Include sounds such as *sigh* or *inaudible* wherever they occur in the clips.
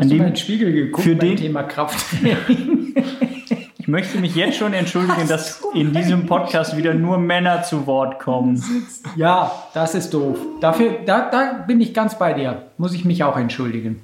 Hast du mal in den Spiegel geguckt für den- Thema Krafttraining? *laughs* *laughs* Ich möchte mich jetzt schon entschuldigen, dass in diesem Podcast wieder nur Männer zu Wort kommen. *laughs* ja, das ist doof. Dafür, da, da bin ich ganz bei dir. Muss ich mich auch entschuldigen.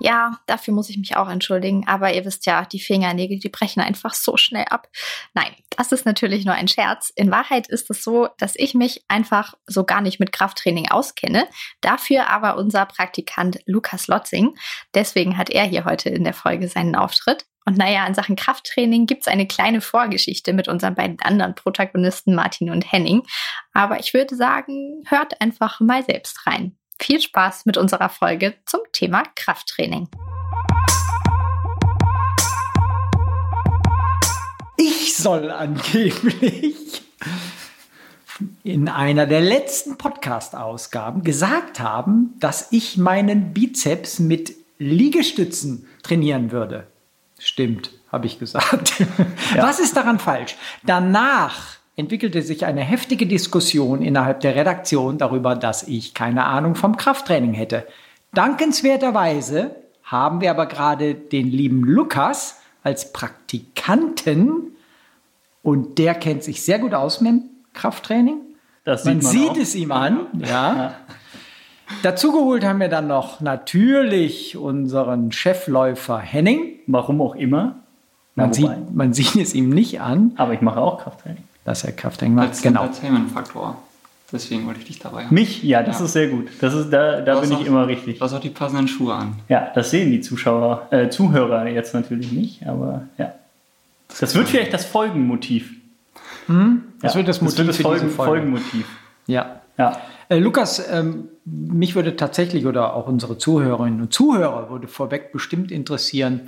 Ja, dafür muss ich mich auch entschuldigen. Aber ihr wisst ja, die Fingernägel, die brechen einfach so schnell ab. Nein, das ist natürlich nur ein Scherz. In Wahrheit ist es so, dass ich mich einfach so gar nicht mit Krafttraining auskenne. Dafür aber unser Praktikant Lukas Lotzing. Deswegen hat er hier heute in der Folge seinen Auftritt. Und naja, in Sachen Krafttraining gibt's eine kleine Vorgeschichte mit unseren beiden anderen Protagonisten Martin und Henning. Aber ich würde sagen, hört einfach mal selbst rein. Viel Spaß mit unserer Folge zum Thema Krafttraining. Ich soll angeblich in einer der letzten Podcast-Ausgaben gesagt haben, dass ich meinen Bizeps mit Liegestützen trainieren würde. Stimmt, habe ich gesagt. Was ist daran falsch? Danach entwickelte sich eine heftige Diskussion innerhalb der Redaktion darüber, dass ich keine Ahnung vom Krafttraining hätte. Dankenswerterweise haben wir aber gerade den lieben Lukas als Praktikanten und der kennt sich sehr gut aus mit dem Krafttraining. Das Man sieht, sieht auch. es ihm an, ja. Dazu geholt haben wir dann noch natürlich unseren Chefläufer Henning. Warum auch immer. Man, sieht, man sieht es ihm nicht an, Aber ich mache auch Krafttraining. Dass er Krafttraining macht. Als Genau. Entertainment-Faktor. Deswegen wollte ich dich dabei haben. Mich? Ja, das Ja. ist sehr gut. Das ist, da da bin hast ich auch- immer richtig. Du hast auch die passenden Schuhe an. Ja, das sehen die Zuschauer, äh, Zuhörer jetzt natürlich nicht, aber ja. Das wird vielleicht das Folgenmotiv. Das ja, wird das Motiv das für Folgen, diese Folge. Folgenmotiv. Ja. Ja. Äh, Lukas, ähm, mich würde tatsächlich oder auch unsere Zuhörerinnen und Zuhörer würde vorweg bestimmt interessieren,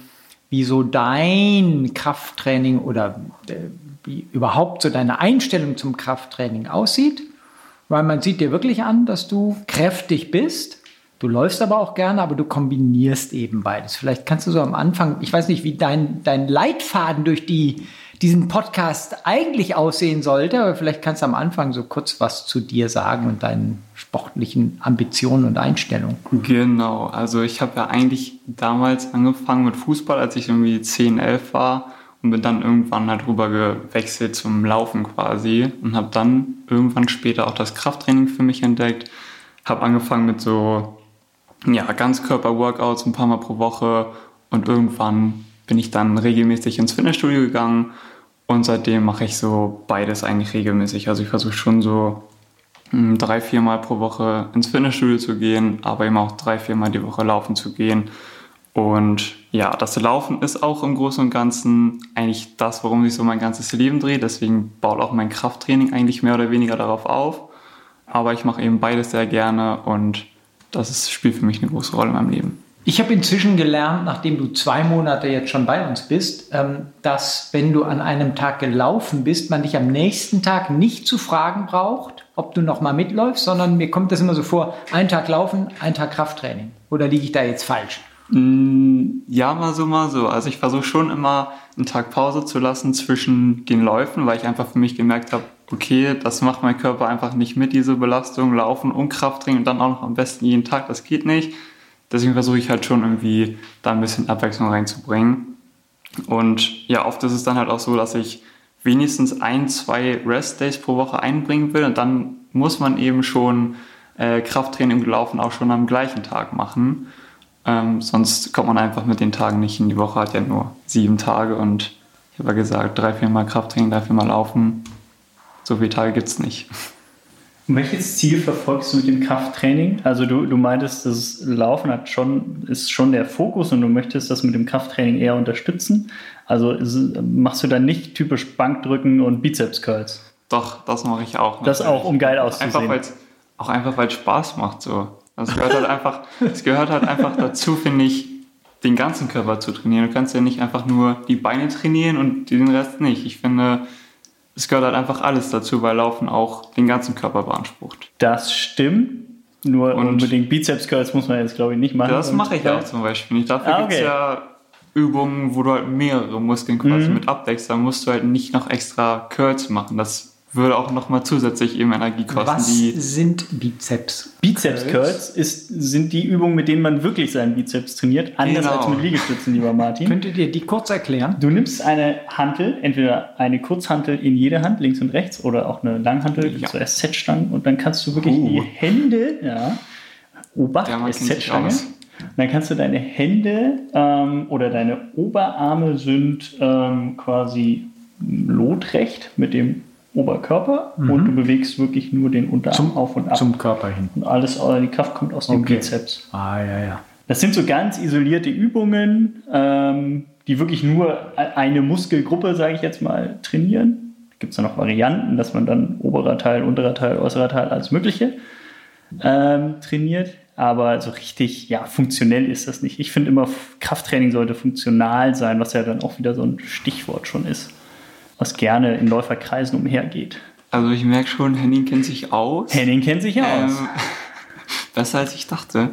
wie so dein Krafttraining oder äh, wie überhaupt so deine Einstellung zum Krafttraining aussieht. Weil man sieht dir wirklich an, dass du kräftig bist. Du läufst aber auch gerne, aber du kombinierst eben beides. Vielleicht kannst du so am Anfang, ich weiß nicht, wie dein, dein Leitfaden durch die, diesen Podcast eigentlich aussehen sollte, aber vielleicht kannst du am Anfang so kurz was zu dir sagen und deinen sportlichen Ambitionen und Einstellungen. Genau, also ich habe ja eigentlich damals angefangen mit Fußball, als ich irgendwie 10, 11 war und bin dann irgendwann halt gewechselt zum Laufen quasi und habe dann irgendwann später auch das Krafttraining für mich entdeckt. Habe angefangen mit so ja, Ganzkörper-Workouts ein paar Mal pro Woche und irgendwann bin ich dann regelmäßig ins Fitnessstudio gegangen und seitdem mache ich so beides eigentlich regelmäßig. Also ich versuche schon so drei, viermal pro Woche ins Fitnessstudio zu gehen, aber eben auch drei, viermal die Woche laufen zu gehen. Und ja, das Laufen ist auch im Großen und Ganzen eigentlich das, worum sich so mein ganzes Leben dreht. Deswegen baut auch mein Krafttraining eigentlich mehr oder weniger darauf auf. Aber ich mache eben beides sehr gerne und das spielt für mich eine große Rolle in meinem Leben. Ich habe inzwischen gelernt, nachdem du zwei Monate jetzt schon bei uns bist, ähm, dass wenn du an einem Tag gelaufen bist, man dich am nächsten Tag nicht zu fragen braucht, ob du noch mal mitläufst, sondern mir kommt das immer so vor, ein Tag laufen, ein Tag Krafttraining. Oder liege ich da jetzt falsch? Mm, Ja, mal so, mal so. Also ich versuche schon immer einen Tag Pause zu lassen zwischen den Läufen, weil ich einfach für mich gemerkt habe, okay, das macht mein Körper einfach nicht mit, diese Belastung, Laufen und Krafttraining und dann auch noch am besten jeden Tag, das geht nicht. Deswegen versuche ich halt schon irgendwie da ein bisschen Abwechslung reinzubringen. Und ja, oft ist es dann halt auch so, dass ich wenigstens ein, zwei Rest-Days pro Woche einbringen will und dann muss man eben schon äh, Krafttraining und Laufen auch schon am gleichen Tag machen. Ähm, sonst kommt man einfach mit den Tagen nicht hin. Die Woche hat ja nur sieben Tage und ich habe ja gesagt, drei, viermal Krafttraining, drei, viermal Laufen. So viele Tage gibt es nicht. *laughs* Und welches Ziel verfolgst du mit dem Krafttraining? Also du, du meintest, das Laufen hat schon, ist schon der Fokus und du möchtest das mit dem Krafttraining eher unterstützen. Also ist, machst du dann nicht typisch Bankdrücken und Bizeps-Curls? Doch, das mache ich auch. Das natürlich. auch, um geil auszusehen. Einfach auch einfach, weil es Spaß macht. So. Es gehört halt einfach, es gehört halt einfach dazu, finde ich, den ganzen Körper zu trainieren. Du kannst ja nicht einfach nur die Beine trainieren und den Rest nicht. Ich finde, es gehört halt einfach alles dazu, weil Laufen auch den ganzen Körper beansprucht. Das stimmt. Nur Und- unbedingt Bizeps-Curls muss man jetzt, glaube ich, nicht machen. Das mache ich auch zum Beispiel nicht. Dafür Ah, gibt es okay. ja Übungen, wo du halt mehrere Muskeln quasi Mhm. mit abdeckst. Da musst du halt nicht noch extra Curls machen. Das würde auch nochmal zusätzlich eben Energie kosten. Was die sind Bizeps? Bizeps Curls ist, sind die Übungen, mit denen man wirklich seinen Bizeps trainiert, anders Genau. als mit Liegestützen, lieber Martin. Könntet ihr die kurz erklären? Du nimmst eine Hantel, entweder eine Kurzhantel in jede Hand, links und rechts, oder auch eine Langhantel, Ja. so SZ-Stangen, und dann kannst du wirklich Uh. die Hände, ja, Obacht, aus. und dann kannst du deine Hände ähm, oder deine Oberarme sind ähm, quasi lotrecht mit dem Oberkörper und du bewegst wirklich nur den Unterarm Zum- auf und ab. Zum Körper hin. und alles, die Kraft kommt aus dem Okay. Bizeps. Ah, ja, ja. Das sind so ganz isolierte Übungen, ähm, die wirklich nur eine Muskelgruppe, sage ich jetzt mal, trainieren. Gibt es da noch Varianten, dass man dann oberer Teil, unterer Teil, äußerer Teil, alles Mögliche ähm, trainiert. Aber so richtig, ja, funktionell ist das nicht. Ich finde immer, Krafttraining sollte funktional sein, was ja dann auch wieder so ein Stichwort schon ist, was gerne in Läuferkreisen umhergeht. Also ich merke schon, Henning kennt sich aus. Henning kennt sich aus. Ähm, *laughs* besser als ich dachte.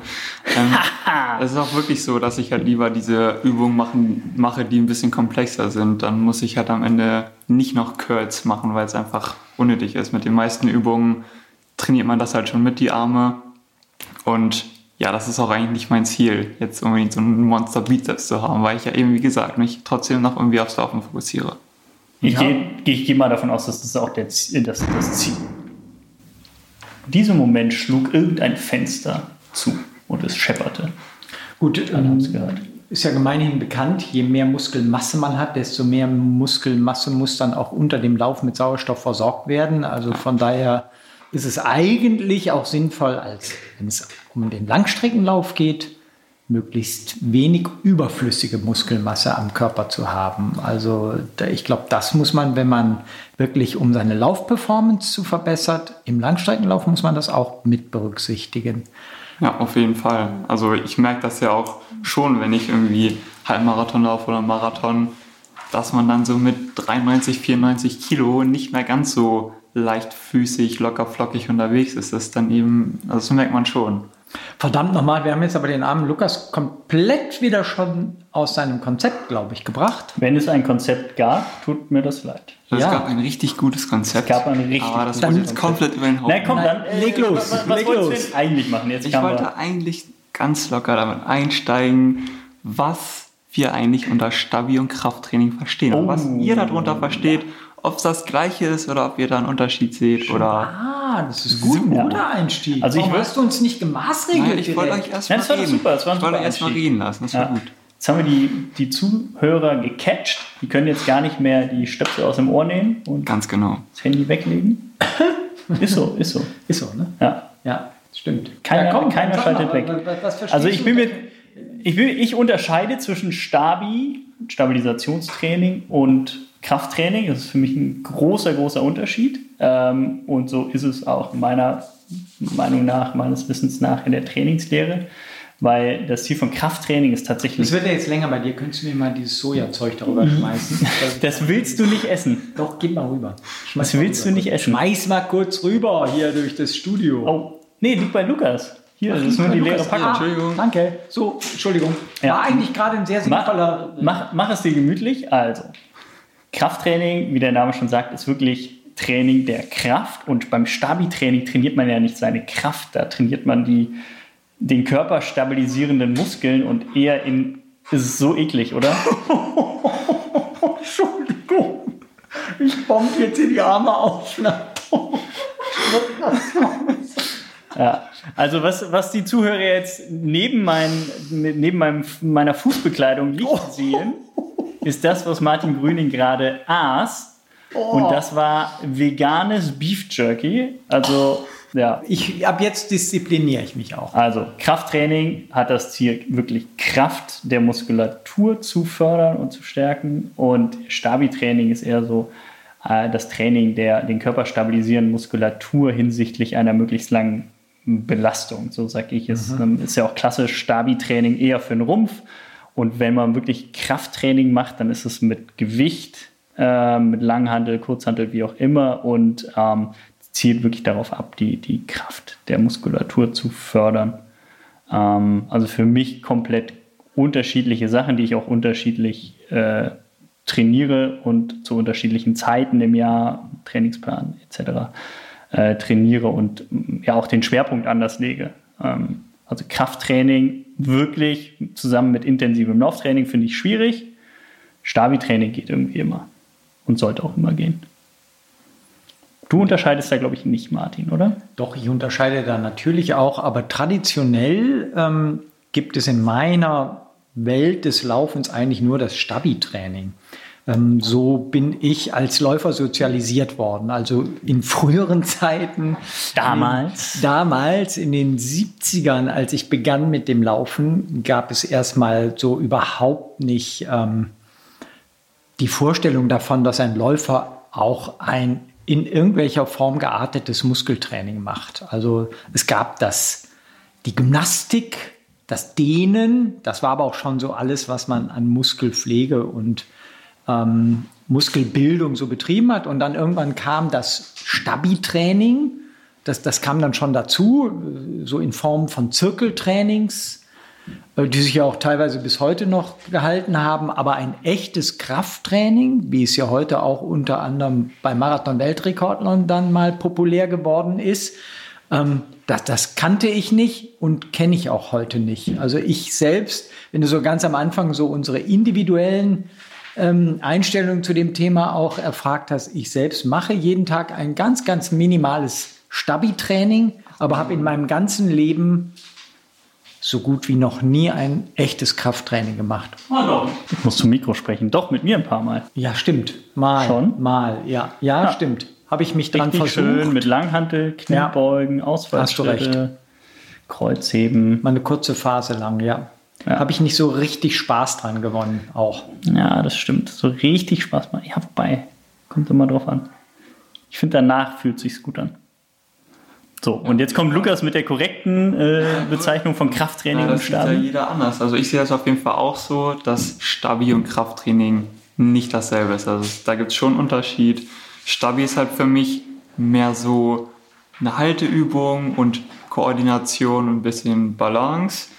Ähm, *laughs* es ist auch wirklich so, dass ich halt lieber diese Übungen machen, mache, die ein bisschen komplexer sind. Dann muss ich halt am Ende nicht noch Curls machen, weil es einfach unnötig ist. Mit den meisten Übungen trainiert man das halt schon mit die Arme. Und ja, das ist auch eigentlich nicht mein Ziel, jetzt unbedingt so einen Monster-Bizeps zu haben, weil ich ja eben, wie gesagt, mich trotzdem noch irgendwie aufs Laufen fokussiere. Ich Ja. gehe geh, geh mal davon aus, dass das auch der, Zie- das, das Ziel. In diesem Moment schlug irgendein Fenster zu und es schepperte. Gut, ähm, gehört. ist ja gemeinhin bekannt, je mehr Muskelmasse man hat, desto mehr Muskelmasse muss dann auch unter dem Lauf mit Sauerstoff versorgt werden. Also von daher ist es eigentlich auch sinnvoll, als wenn es um den Langstreckenlauf geht, möglichst wenig überflüssige Muskelmasse am Körper zu haben. Also ich glaube, das muss man, wenn man wirklich um seine Laufperformance zu verbessern, im Langstreckenlauf muss man das auch mit berücksichtigen. Ja, auf jeden Fall. Also ich merke das ja auch schon, wenn ich irgendwie Halbmarathon laufe oder Marathon, dass man dann so mit 93, 94 Kilo nicht mehr ganz so leichtfüßig, locker flockig unterwegs ist. Das dann eben, also das merkt man schon. Verdammt nochmal, wir haben jetzt aber den armen Lukas komplett wieder schon aus seinem Konzept, glaube ich, gebracht. Wenn es ein Konzept gab, tut mir das leid. Es Ja. gab ein richtig gutes Konzept. Es gab ein richtig aber das gutes wurde jetzt Konzept. komplett über den Haufen. Na komm, Nein, dann leg los, Was, was leg wolltest los. du denn eigentlich machen? Jetzt Ich wollte wir- eigentlich ganz locker damit einsteigen, was wir eigentlich unter Stabi- und Krafttraining verstehen. Und Oh. was ihr darunter versteht, ob es das gleiche ist oder ob ihr da einen Unterschied seht oder... Ah, das ist gut, ein guter Einstieg. Also ich hast du uns nicht gemaßregelt? Nein, ich wollte euch erst Ja, mal das war doch reden. super, das war ein ich wollte erst mal reden lassen, das war Ja. gut. Jetzt haben wir die, die Zuhörer gecatcht. Die können jetzt gar nicht mehr die Stöpsel aus dem Ohr nehmen und Ganz genau. das Handy weglegen. *laughs* ist so, ist so. Ist so, ne? Ja. Ja, stimmt. Keiner, ja, komm, keiner schaltet mal, weg. was- also ich bin mit, ich, bin, ich unterscheide zwischen Stabi, Stabilisationstraining und Krafttraining. Das ist für mich ein großer, großer Unterschied. Ähm, und so ist es auch meiner Meinung nach, meines Wissens nach in der Trainingslehre. Weil das Ziel von Krafttraining ist tatsächlich. Das wird ja jetzt länger bei dir. Könntest du mir mal dieses Sojazeug darüber schmeißen? Mhm. *laughs* Das willst du nicht essen. Doch, gib mal rüber. Schmeiß Das willst rüber. du nicht essen. Schmeiß mal kurz rüber hier durch das Studio. Oh, nee, liegt bei Lukas. Hier, das ist nur die leere Packung. Ah, Entschuldigung. Danke. So, Entschuldigung. Ja. War eigentlich gerade ein sehr sinnvoller. Mach, mach, mach es dir gemütlich. Also, Krafttraining, wie der Name schon sagt, ist wirklich Training der Kraft. Und beim Stabi-Training trainiert man ja nicht seine Kraft, da trainiert man die, den Körper stabilisierenden Muskeln und eher in. Es ist so eklig, oder? *laughs* Entschuldigung. Ich bomb jetzt in die Arme auf. Ja. Also was, was die Zuhörer jetzt neben, mein, neben meinem, meiner Fußbekleidung nicht sehen, ist das, was Martin Grüning gerade aß. Und das war veganes Beef Jerky. Also, ja. Ich, ab jetzt diszipliniere ich mich auch. Also, Krafttraining hat das Ziel, wirklich Kraft der Muskulatur zu fördern und zu stärken. Und Stabi-Training ist eher so äh, das Training der den Körper stabilisierenden Muskulatur hinsichtlich einer möglichst langen Belastung. So sage ich es. Ähm, Ist ja auch klassisch Stabi-Training eher für den Rumpf. Und wenn man wirklich Krafttraining macht, dann ist es mit Gewicht, äh, mit Langhandel, Kurzhandel, wie auch immer und ähm, zielt wirklich darauf ab, die, die Kraft der Muskulatur zu fördern. Ähm, also für mich komplett unterschiedliche Sachen, die ich auch unterschiedlich äh, trainiere und zu unterschiedlichen Zeiten im Jahr, Trainingsplan etc. Äh, trainiere und ja auch den Schwerpunkt anders lege. Ähm, also Krafttraining wirklich zusammen mit intensivem Lauftraining finde ich schwierig. Stabi-Training geht irgendwie immer und sollte auch immer gehen. Du unterscheidest da, glaube ich, nicht, Martin, oder? Doch, ich unterscheide da natürlich auch, aber traditionell ähm, gibt es in meiner Welt des Laufens eigentlich nur das Stabi-Training. Ähm, so bin ich als Läufer sozialisiert worden. Also in früheren Zeiten. Damals? In, damals, in den 70ern, als ich begann mit dem Laufen, gab es erstmal so überhaupt nicht ähm, die Vorstellung davon, dass ein Läufer auch ein in irgendwelcher Form geartetes Muskeltraining macht. Also es gab das, die Gymnastik, das Dehnen, das war aber auch schon so alles, was man an Muskelpflege und ähm, Muskelbildung so betrieben hat. Und dann irgendwann kam das Stabi-Training. Das, das kam dann schon dazu, so in Form von Zirkeltrainings, äh, die sich ja auch teilweise bis heute noch gehalten haben. Aber ein echtes Krafttraining, wie es ja heute auch unter anderem bei Marathon-Weltrekordlern dann mal populär geworden ist, ähm, das, das kannte ich nicht und kenne ich auch heute nicht. Also ich selbst, wenn du so ganz am Anfang so unsere individuellen ähm, Einstellungen zu dem Thema auch erfragt hast, ich selbst mache jeden Tag ein ganz, ganz minimales Stabi-Training, aber habe in meinem ganzen Leben so gut wie noch nie ein echtes Krafttraining gemacht. Hallo. Ich muss zum Mikro sprechen. Doch, mit mir ein paar Mal. Ja, stimmt. Mal. Schon? Mal, ja. Ja, ja. stimmt. Habe ich mich dran Richtig versucht. schön mit Langhantel, Kniebeugen, ja. Ausfallschritte, Kreuzheben. Mal eine kurze Phase lang, ja. Ja. Habe ich nicht so richtig Spaß dran gewonnen, auch. Ja, das stimmt. So richtig Spaß machen. Ja, wobei, kommt immer drauf an. Ich finde, danach fühlt es sich gut an. So, und jetzt kommt Lukas mit der korrekten äh, *laughs* Bezeichnung von Krafttraining ja, und Stabi. Das sieht ja jeder anders. Also ich sehe das auf jeden Fall auch so, dass Stabi und Krafttraining nicht dasselbe ist. Also da gibt es schon einen Unterschied. Stabi ist halt für mich mehr so eine Halteübung und Koordination und ein bisschen Balance.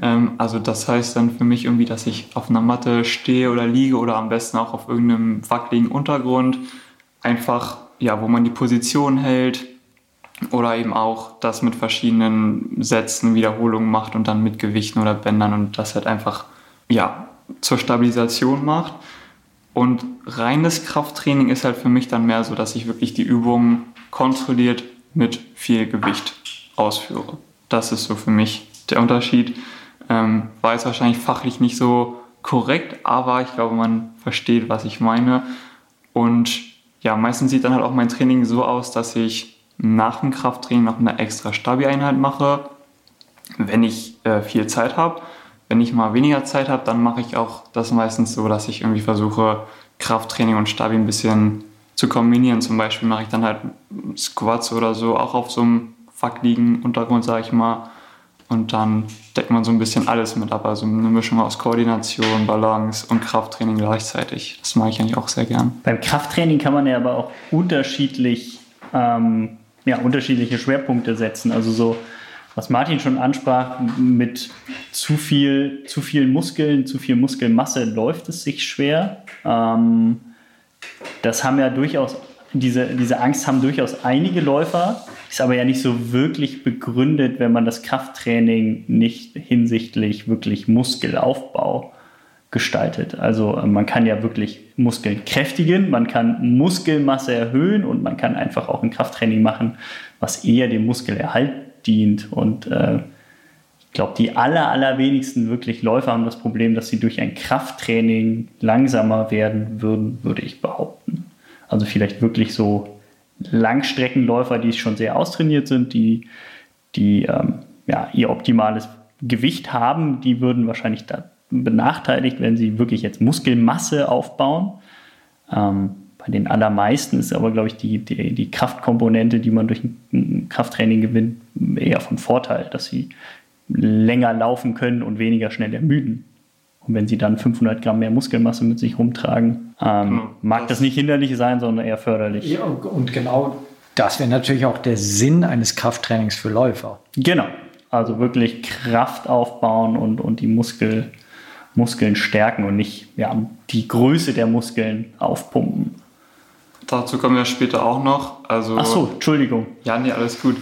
Ähm, also das heißt dann für mich irgendwie, dass ich auf einer Matte stehe oder liege oder am besten auch auf irgendeinem wackeligen Untergrund. Einfach, ja, wo man die Position hält oder eben auch das mit verschiedenen Sätzen, Wiederholungen macht und dann mit Gewichten oder Bändern und das halt einfach, ja, zur Stabilisation macht. Und reines Krafttraining ist halt für mich dann mehr so, dass ich wirklich die Übungen kontrolliert mit viel Gewicht ausführe. Das ist so für mich der Unterschied. Ähm, war jetzt wahrscheinlich fachlich nicht so korrekt, aber ich glaube, man versteht, was ich meine. Und ja, meistens sieht dann halt auch mein Training so aus, dass ich nach dem Krafttraining noch eine extra Stabi-Einheit mache, wenn ich äh, viel Zeit habe. Wenn ich mal weniger Zeit habe, dann mache ich auch das meistens so, dass ich irgendwie versuche, Krafttraining und Stabi ein bisschen zu kombinieren. Zum Beispiel mache ich dann halt Squats oder so, auch auf so einem wackeligen Untergrund, sage ich mal. Und dann deckt man so ein bisschen alles mit ab. Also eine Mischung aus Koordination, Balance und Krafttraining gleichzeitig. Das mag ich eigentlich auch sehr gern. Beim Krafttraining kann man ja aber auch unterschiedlich, ähm, ja, unterschiedliche Schwerpunkte setzen. Also so was Martin schon ansprach, mit zu viel, zu viel Muskeln, zu viel Muskelmasse läuft es sich schwer. Ähm, das haben ja durchaus, diese, diese Angst haben durchaus einige Läufer, ist aber ja nicht so wirklich begründet, wenn man das Krafttraining nicht hinsichtlich wirklich Muskelaufbau gestaltet. Also äh, man kann ja wirklich Muskeln kräftigen, man kann Muskelmasse erhöhen und man kann einfach auch ein Krafttraining machen, was eher dem Muskelerhalt dient. Und äh, ich glaube, die aller, allerwenigsten wirklich Läufer haben das Problem, dass sie durch ein Krafttraining langsamer werden würden, würde ich behaupten. Also vielleicht wirklich so Langstreckenläufer, die schon sehr austrainiert sind, die, die ähm, ja, ihr optimales Gewicht haben, die würden wahrscheinlich benachteiligt, wenn sie wirklich jetzt Muskelmasse aufbauen. Ähm, bei den allermeisten ist aber, glaube ich, die, die, die Kraftkomponente, die man durch ein Krafttraining gewinnt, eher von Vorteil, dass sie länger laufen können und weniger schnell ermüden. Und wenn sie dann 500 Gramm mehr Muskelmasse mit sich rumtragen, ähm, genau. mag das, das nicht hinderlich sein, sondern eher förderlich. Ja, und genau das wäre natürlich auch der Sinn eines Krafttrainings für Läufer. Genau. Also wirklich Kraft aufbauen und, und die Muskel, Muskeln stärken und nicht ja, die Größe der Muskeln aufpumpen. Dazu kommen wir später auch noch. Also, Ach so, Entschuldigung. Ja, nee, alles gut.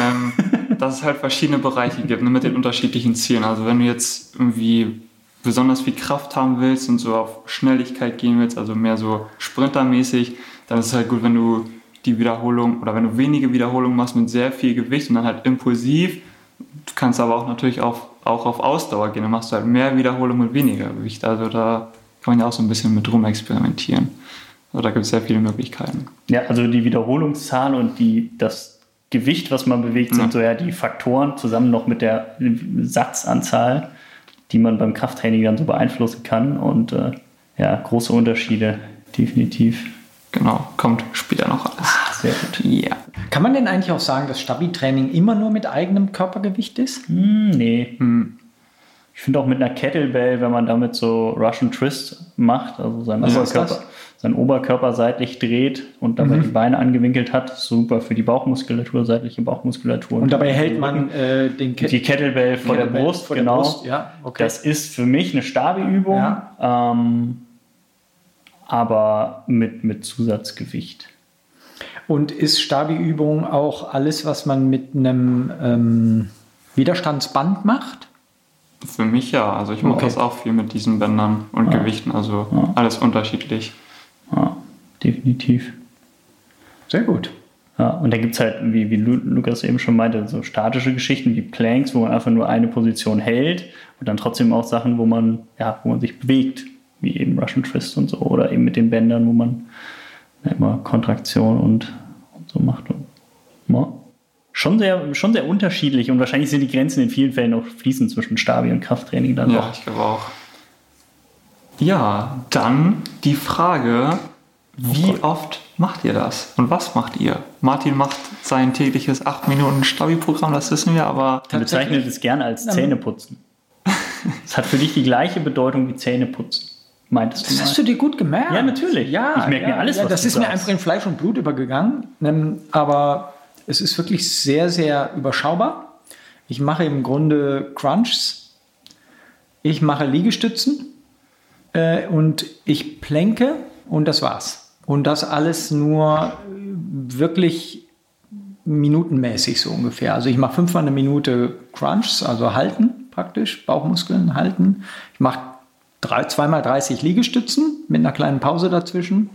ähm, *laughs* dass es halt verschiedene Bereiche gibt ne, mit den unterschiedlichen Zielen. Also wenn du jetzt irgendwie besonders viel Kraft haben willst und so auf Schnelligkeit gehen willst, also mehr so sprintermäßig, dann ist es halt gut, wenn du die Wiederholung oder wenn du wenige Wiederholungen machst mit sehr viel Gewicht und dann halt impulsiv. Du kannst aber auch natürlich auf, auch auf Ausdauer gehen. Dann machst du halt mehr Wiederholungen mit weniger Gewicht. Also da kann man ja auch so ein bisschen mit rum experimentieren. Also da gibt es sehr viele Möglichkeiten. Ja, also die Wiederholungszahl und die, das Gewicht, was man bewegt, sind ja. so ja die Faktoren zusammen noch mit der Satzanzahl, die man beim Krafttraining dann so beeinflussen kann. Und äh, ja, große Unterschiede, definitiv. Genau, kommt später noch alles. Ah, sehr gut. Ja. Kann man denn eigentlich auch sagen, dass Stabi-Training immer nur mit eigenem Körpergewicht ist? Hm, nee. Hm. Ich finde auch mit einer Kettlebell, wenn man damit so Russian Twist macht, also seinen, also Oberkörper, seinen Oberkörper seitlich dreht und dabei mhm. die Beine angewinkelt hat, super für die Bauchmuskulatur, seitliche Bauchmuskulatur. Und dabei hält man äh, den Ke die Kettlebell vor Kettlebell der Brust, vor genau. Der Brust, ja, okay. Das ist für mich eine Stabi-Übung. Ja. Ähm, aber mit, mit Zusatzgewicht. Und ist Stabi-Übung auch alles, was man mit einem ähm, Widerstandsband macht? Für mich ja. Also ich mache okay. das auch viel mit diesen Bändern und ja. Gewichten. Also ja. alles unterschiedlich. Ja, definitiv. Sehr gut. Ja, und da gibt es halt, wie, wie Lukas eben schon meinte, so statische Geschichten wie Planks, wo man einfach nur eine Position hält und dann trotzdem auch Sachen, wo man, ja, wo man sich bewegt wie eben Russian Twist und so, oder eben mit den Bändern, wo man immer Kontraktion und, und so macht. Und, ja. Schon sehr, schon sehr unterschiedlich und wahrscheinlich sind die Grenzen in vielen Fällen auch fließend zwischen Stabi und Krafttraining dann ja, auch. ich glaube auch. Ja, dann die Frage, wie oh oft macht ihr das? Und was macht ihr? Martin macht sein tägliches 8 Minuten Stabi-Programm, das wissen wir, aber. Er bezeichnet es gerne als Zähneputzen. Es hat für dich die gleiche Bedeutung wie Zähneputzen meintest das du. Das hast du dir gut gemerkt. Ja, natürlich. Ja, ich merke ja, mir alles, ja, was Das du ist sagst. mir einfach in Fleisch und Blut übergegangen. Ähm, aber es ist wirklich sehr, sehr überschaubar. Ich mache im Grunde Crunchs. Ich mache Liegestützen. Äh, und ich plänke. Und das war's. Und das alles nur wirklich minutenmäßig so ungefähr. Also ich mache fünfmal eine Minute Crunchs, also halten praktisch, Bauchmuskeln halten. Ich mache zweimal 30 Liegestützen mit einer kleinen Pause dazwischen.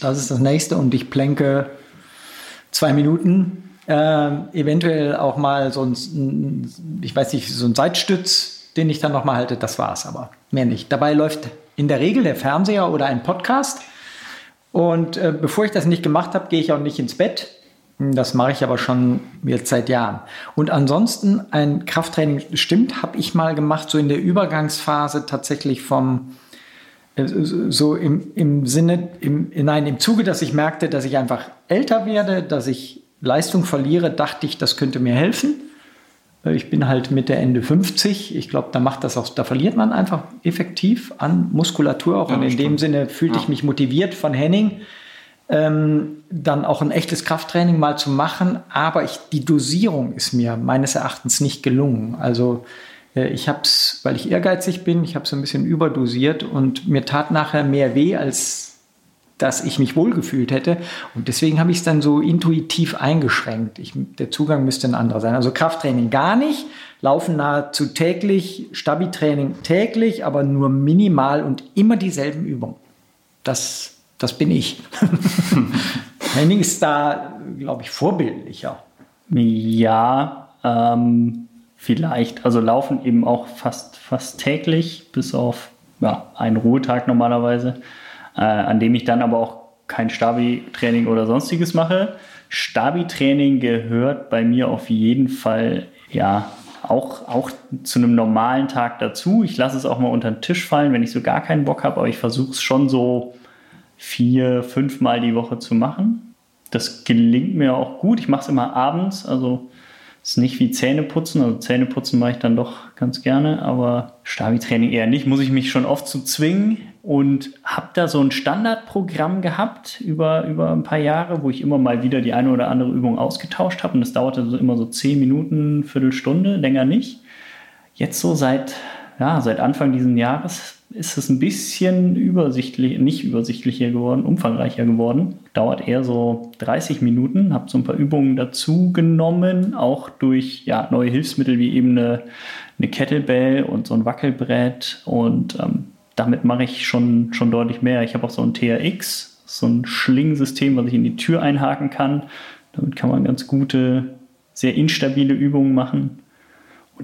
Das ist das nächste und ich plänke zwei Minuten. Äh, eventuell auch mal so ein, ich weiß nicht, so ein Seitstütz, den ich dann nochmal halte. Das war's aber. Mehr nicht. Dabei läuft in der Regel der Fernseher oder ein Podcast. Und äh, bevor ich das nicht gemacht habe, gehe ich auch nicht ins Bett. Das mache ich aber schon jetzt seit Jahren. Und ansonsten ein Krafttraining, stimmt, habe ich mal gemacht, so in der Übergangsphase tatsächlich vom, äh, so im, im Sinne, im, nein, im Zuge, dass ich merkte, dass ich einfach älter werde, dass ich Leistung verliere, dachte ich, das könnte mir helfen. Äh, ich bin halt Mitte, Ende 50. Ich glaube, da macht das auch, da verliert man einfach effektiv an Muskulatur auch. Ja, und in stimmt. dem Sinne fühlte ja. ich mich motiviert von Henning ähm, dann auch ein echtes Krafttraining mal zu machen. Aber ich, die Dosierung ist mir meines Erachtens nicht gelungen. Also äh, ich habe es, weil ich ehrgeizig bin, ich habe es ein bisschen überdosiert und mir tat nachher mehr weh, als dass ich mich wohlgefühlt hätte. Und deswegen habe ich es dann so intuitiv eingeschränkt. Ich, der Zugang müsste ein anderer sein. Also Krafttraining gar nicht, Laufen nahezu täglich, Stabi-Training täglich, aber nur minimal und immer dieselben Übungen. Das das bin ich. *laughs* Henning ist da, glaube ich, vorbildlicher. Ja, ähm, vielleicht. Also laufen eben auch fast, fast täglich, bis auf ja, einen Ruhetag normalerweise, äh, an dem ich dann aber auch kein Stabi-Training oder sonstiges mache. Stabi-Training gehört bei mir auf jeden Fall ja auch, auch zu einem normalen Tag dazu. Ich lasse es auch mal unter den Tisch fallen, wenn ich so gar keinen Bock habe, aber ich versuche es schon so vier, fünfmal die Woche zu machen. Das gelingt mir auch gut. Ich mache es immer abends, also ist nicht wie Zähneputzen. Also Zähneputzen mache ich dann doch ganz gerne, aber Stabi-Training eher nicht. Muss ich mich schon oft zu zwingen und habe da so ein Standardprogramm gehabt über, über ein paar Jahre, wo ich immer mal wieder die eine oder andere Übung ausgetauscht habe und das dauerte so immer so zehn Minuten, Viertelstunde, länger nicht. Jetzt so seit ja, seit Anfang dieses Jahres ist es ein bisschen übersichtlich, nicht übersichtlicher geworden, umfangreicher geworden. Dauert eher so 30 Minuten. Habe so ein paar Übungen dazu genommen, auch durch ja, neue Hilfsmittel wie eben eine, eine Kettlebell und so ein Wackelbrett. Und ähm, damit mache ich schon, schon deutlich mehr. Ich habe auch so ein TRX, so ein Schlingesystem, was ich in die Tür einhaken kann. Damit kann man ganz gute, sehr instabile Übungen machen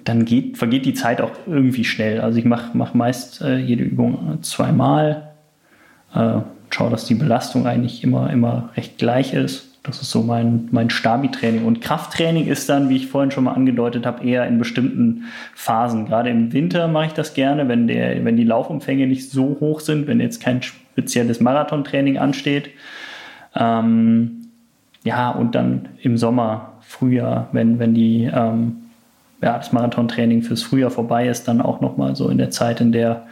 dann geht, vergeht die Zeit auch irgendwie schnell. Also ich mache mach meist äh, jede Übung zweimal, äh, schaue, dass die Belastung eigentlich immer, immer recht gleich ist. Das ist so mein, mein Stabi-Training. Und Krafttraining ist dann, wie ich vorhin schon mal angedeutet habe, eher in bestimmten Phasen. Gerade im Winter mache ich das gerne, wenn, der, wenn die Laufumfänge nicht so hoch sind, wenn jetzt kein spezielles Marathontraining ansteht. Ähm, ja, und dann im Sommer, Frühjahr, wenn, wenn die ähm, ja, das Marathontraining fürs Frühjahr vorbei ist, dann auch nochmal so in der Zeit, in der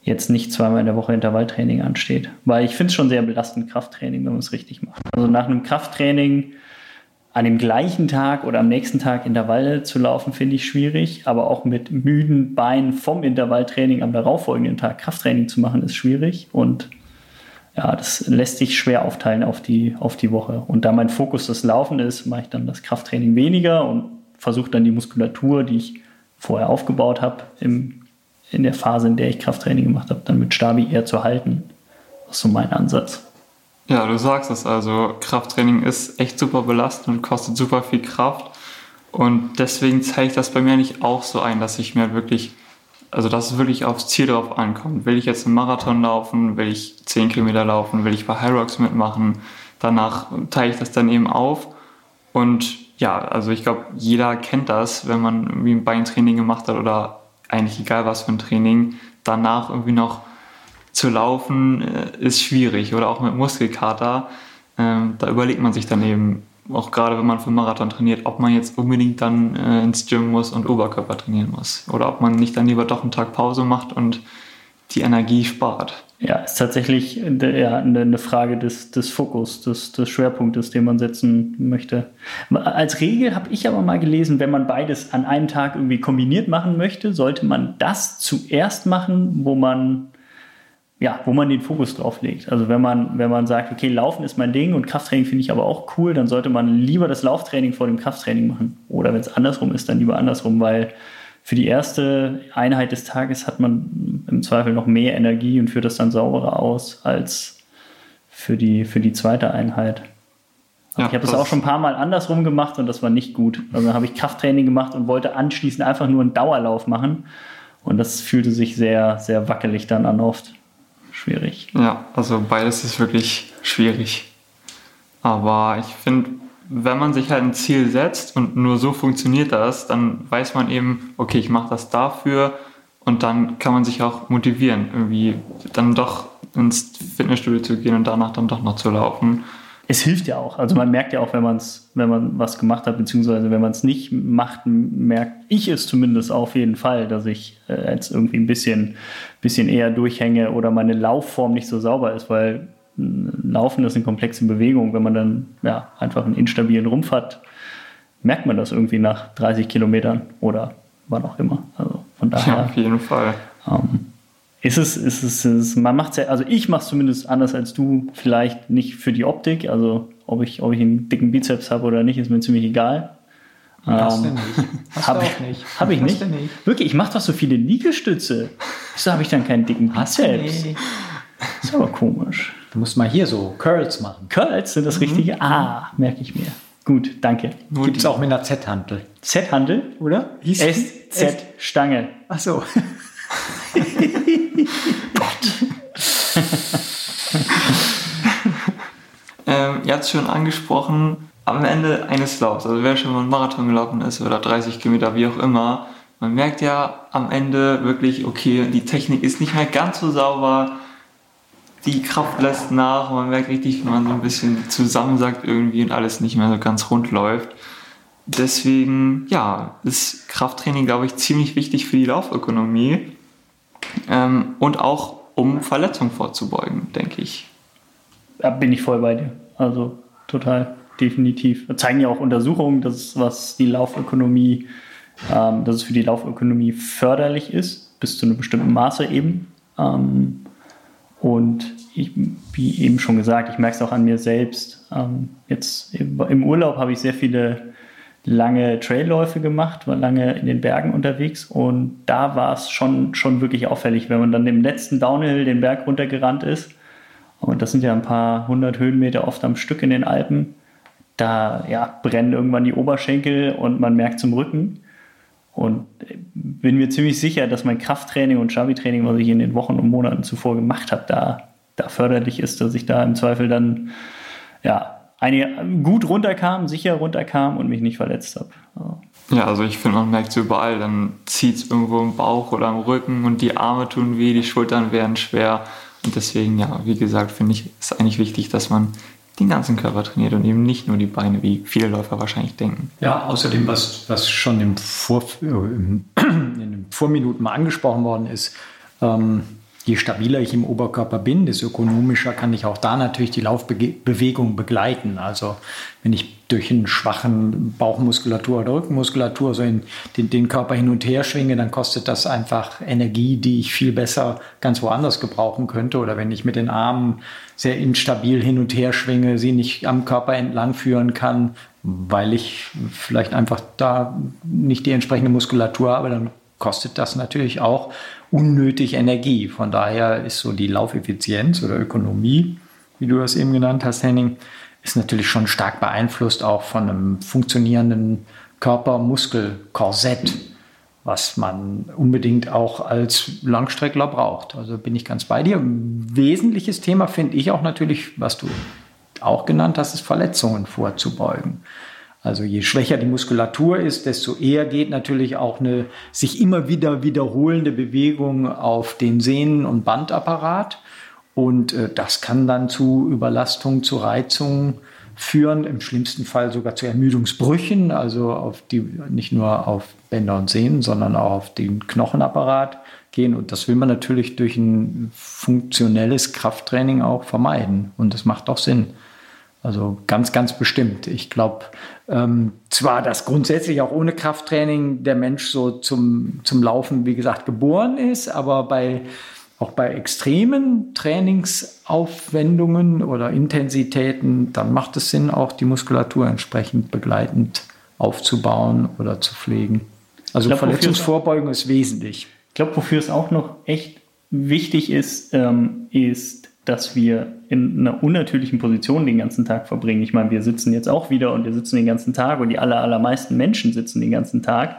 jetzt nicht zweimal in der Woche Intervalltraining ansteht. Weil ich finde es schon sehr belastend, Krafttraining, wenn man es richtig macht. Also nach einem Krafttraining an dem gleichen Tag oder am nächsten Tag Intervalle zu laufen, finde ich schwierig. Aber auch mit müden Beinen vom Intervalltraining am darauffolgenden Tag Krafttraining zu machen, ist schwierig. Und ja, das lässt sich schwer aufteilen auf die, auf die Woche. Und da mein Fokus das Laufen ist, mache ich dann das Krafttraining weniger und versuche dann die Muskulatur, die ich vorher aufgebaut habe, in der Phase, in der ich Krafttraining gemacht habe, dann mit Stabi eher zu halten. Das ist so mein Ansatz. Ja, du sagst es also, Krafttraining ist echt super belastend und kostet super viel Kraft. Und deswegen zeige ich das bei mir nicht auch so ein, dass ich mir wirklich, also dass es wirklich aufs Ziel drauf ankommt. Will ich jetzt einen Marathon laufen, will ich 10 Kilometer laufen, will ich bei High Rocks mitmachen, danach teile ich das dann eben auf und ja, also ich glaube, jeder kennt das, wenn man irgendwie ein Beintraining gemacht hat oder eigentlich egal was für ein Training, danach irgendwie noch zu laufen äh, ist schwierig oder auch mit Muskelkater. Ähm, da überlegt man sich dann eben, auch gerade wenn man für Marathon trainiert, ob man jetzt unbedingt dann äh, ins Gym muss und Oberkörper trainieren muss oder ob man nicht dann lieber doch einen Tag Pause macht und die Energie spart. Ja, ist tatsächlich ja, eine Frage des, des Fokus, des, des Schwerpunktes, den man setzen möchte. Als Regel habe ich aber mal gelesen, wenn man beides an einem Tag irgendwie kombiniert machen möchte, sollte man das zuerst machen, wo man ja, wo man den Fokus drauf legt. Also wenn man, wenn man sagt, okay, Laufen ist mein Ding und Krafttraining finde ich aber auch cool, dann sollte man lieber das Lauftraining vor dem Krafttraining machen. Oder wenn es andersrum ist, dann lieber andersrum, weil für die erste Einheit des Tages hat man im Zweifel noch mehr Energie und führt das dann sauberer aus als für die, für die zweite Einheit. Ja, ich habe das auch schon ein paar Mal andersrum gemacht und das war nicht gut. Also habe ich Krafttraining gemacht und wollte anschließend einfach nur einen Dauerlauf machen. Und das fühlte sich sehr, sehr wackelig dann an oft. Schwierig. Ja, also beides ist wirklich schwierig. Aber ich finde, wenn man sich halt ein Ziel setzt und nur so funktioniert das, dann weiß man eben, okay, ich mache das dafür und dann kann man sich auch motivieren, irgendwie dann doch ins Fitnessstudio zu gehen und danach dann doch noch zu laufen. Es hilft ja auch. Also man merkt ja auch, wenn man wenn man was gemacht hat, beziehungsweise wenn man es nicht macht, merkt ich es zumindest auf jeden Fall, dass ich äh, jetzt irgendwie ein bisschen, bisschen eher durchhänge oder meine Laufform nicht so sauber ist, weil Laufen ist eine komplexe Bewegung. Wenn man dann ja, einfach einen instabilen Rumpf hat, merkt man das irgendwie nach 30 Kilometern oder wann auch immer. Also von daher. Ja, auf jeden Fall. Ähm, ist es, ist es, ist, man macht es ja, also ich mache es zumindest anders als du, vielleicht nicht für die Optik, also ob ich, ob ich einen dicken Bizeps habe oder nicht, ist mir ziemlich egal. Hast ähm, du nicht. Hast hab du auch nicht. Habe ich nicht? nicht. Wirklich, ich mache doch so viele Liegestütze. Wieso habe ich dann keinen dicken Bizeps? Ist aber komisch. Du musst mal hier so Curls machen. Curls sind das mhm. Richtige? Ah, merke ich mir. Gut, danke. Gibt es auch mit einer Z-Handel. Z-Handel? Oder? Hieß S, Z, Stange. Ach so. Gott. *laughs* ähm, ihr habt es schon angesprochen, am Ende eines Laufs, also wer schon mal einen Marathon gelaufen ist oder 30 Kilometer, wie auch immer, man merkt ja am Ende wirklich, okay, die Technik ist nicht mehr ganz so sauber, die Kraft lässt nach und man merkt richtig, wie man so ein bisschen zusammensackt irgendwie und alles nicht mehr so ganz rund läuft. Deswegen, ja, ist Krafttraining, glaube ich, ziemlich wichtig für die Laufökonomie ähm, und auch um Verletzungen vorzubeugen, denke ich. Da bin ich voll bei dir. Also total, definitiv. Das zeigen ja auch Untersuchungen, dass was die Laufökonomie, ähm, dass es für die Laufökonomie förderlich ist bis zu einem bestimmten Maße eben. Ähm, und ich, wie eben schon gesagt, ich merke es auch an mir selbst. Ähm, jetzt im Urlaub habe ich sehr viele lange Trailläufe gemacht, war lange in den Bergen unterwegs und da war es schon, schon wirklich auffällig, wenn man dann im letzten Downhill den Berg runtergerannt ist. Und das sind ja ein paar hundert Höhenmeter oft am Stück in den Alpen. Da ja, brennen irgendwann die Oberschenkel und man merkt zum Rücken. Und bin mir ziemlich sicher, dass mein Krafttraining und Stabi-Training, was ich in den Wochen und Monaten zuvor gemacht habe, da, da förderlich ist, dass ich da im Zweifel dann ja, einige gut runterkam, sicher runterkam und mich nicht verletzt habe. Ja. ja, also ich finde, man merkt es überall. Dann zieht es irgendwo im Bauch oder im Rücken und die Arme tun weh, die Schultern werden schwer. Und deswegen, ja, wie gesagt, finde ich, ist eigentlich wichtig, dass man den ganzen Körper trainiert und eben nicht nur die Beine, wie viele Läufer wahrscheinlich denken. Ja, außerdem, was, was schon im Vor, äh, *clears throat* in den Vorminuten mal angesprochen worden ist, ähm, je stabiler ich im Oberkörper bin, desto ökonomischer kann ich auch da natürlich die Laufbewegung begleiten. Also wenn ich durch einen schwachen Bauchmuskulatur oder Rückenmuskulatur so in den, den, Körper hin und her schwinge, dann kostet das einfach Energie, die ich viel besser ganz woanders gebrauchen könnte. Oder wenn ich mit den Armen sehr instabil hin und her schwinge, sie nicht am Körper entlang führen kann, weil ich vielleicht einfach da nicht die entsprechende Muskulatur habe, dann kostet das natürlich auch unnötig Energie. Von daher ist so die Laufeffizienz oder Ökonomie, wie du das eben genannt hast, Henning, ist natürlich schon stark beeinflusst auch von einem funktionierenden Körper-Muskel-Korsett, was man unbedingt auch als Langstreckler braucht. Also bin ich ganz bei dir. Wesentliches Thema finde ich auch natürlich, was du auch genannt hast, ist Verletzungen vorzubeugen. Also je schwächer die Muskulatur ist, desto eher geht natürlich auch eine sich immer wieder wiederholende Bewegung auf den Sehnen- und Bandapparat. Und äh, das kann dann zu Überlastung, zu Reizungen führen, im schlimmsten Fall sogar zu Ermüdungsbrüchen, also auf die, nicht nur auf Bänder und Sehnen, sondern auch auf den Knochenapparat gehen. Und das will man natürlich durch ein funktionelles Krafttraining auch vermeiden. Und das macht auch Sinn. Also ganz, ganz bestimmt. Ich glaube ähm, zwar, dass grundsätzlich auch ohne Krafttraining der Mensch so zum, zum Laufen, wie gesagt, geboren ist, aber bei, auch bei extremen Trainingsaufwendungen oder Intensitäten, dann macht es Sinn, auch die Muskulatur entsprechend begleitend aufzubauen oder zu pflegen. Also glaub, Verletzungsvorbeugung ist wesentlich. Ich glaube, wofür es auch noch echt wichtig ist, ähm, ist dass wir in einer unnatürlichen Position den ganzen Tag verbringen. Ich meine, wir sitzen jetzt auch wieder und wir sitzen den ganzen Tag und die aller, allermeisten Menschen sitzen den ganzen Tag.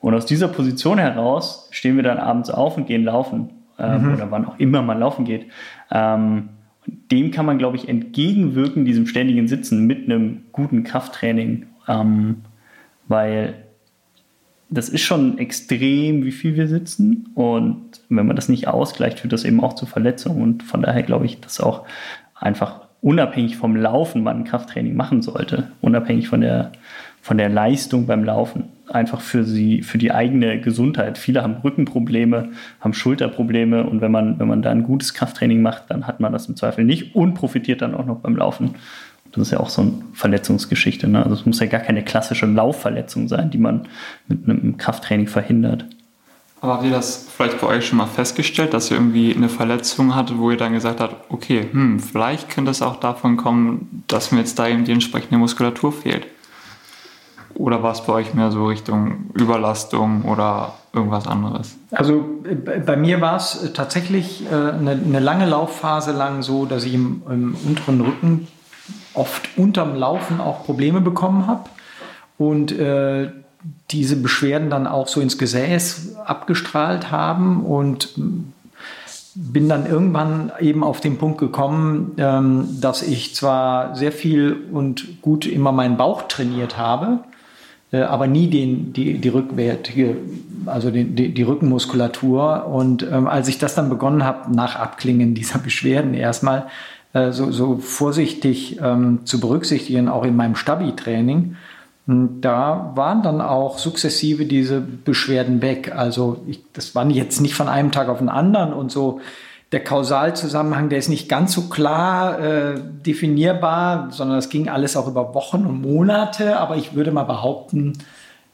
Und aus dieser Position heraus stehen wir dann abends auf und gehen laufen ähm, mhm. oder wann auch immer man laufen geht. Ähm, dem kann man, glaube ich, entgegenwirken, diesem ständigen Sitzen mit einem guten Krafttraining, ähm, weil das ist schon extrem, wie viel wir sitzen. Und wenn man das nicht ausgleicht, führt das eben auch zu Verletzungen. Und von daher glaube ich, dass auch einfach unabhängig vom Laufen man ein Krafttraining machen sollte. Unabhängig von der, von der Leistung beim Laufen. Einfach für sie, für die eigene Gesundheit. Viele haben Rückenprobleme, haben Schulterprobleme. Und wenn man, wenn man da ein gutes Krafttraining macht, dann hat man das im Zweifel nicht und profitiert dann auch noch beim Laufen. Das ist ja auch so eine Verletzungsgeschichte. Ne? Also es muss ja gar keine klassische Laufverletzung sein, die man mit einem Krafttraining verhindert. Aber habt ihr das vielleicht bei euch schon mal festgestellt, dass ihr irgendwie eine Verletzung hattet, wo ihr dann gesagt habt, okay, hm, vielleicht könnte es auch davon kommen, dass mir jetzt da eben die entsprechende Muskulatur fehlt? Oder war es bei euch mehr so Richtung Überlastung oder irgendwas anderes? Also bei mir war es tatsächlich äh, eine, eine lange Laufphase lang so, dass ich im, im unteren Rücken oft unterm Laufen auch Probleme bekommen habe und äh, diese Beschwerden dann auch so ins Gesäß abgestrahlt haben und bin dann irgendwann eben auf den Punkt gekommen, ähm, dass ich zwar sehr viel und gut immer meinen Bauch trainiert habe, äh, aber nie den, die, die rückwärtige, also die, die, die Rückenmuskulatur. Und ähm, als ich das dann begonnen habe, nach Abklingen dieser Beschwerden erstmal, äh, so, so, vorsichtig ähm, zu berücksichtigen, auch in meinem Stabi-Training. Da waren dann auch sukzessive diese Beschwerden weg. Also ich, das waren jetzt nicht von einem Tag auf den anderen und so. Der Kausalzusammenhang, der ist nicht ganz so klar äh, definierbar, sondern es ging alles auch über Wochen und Monate. Aber ich würde mal behaupten,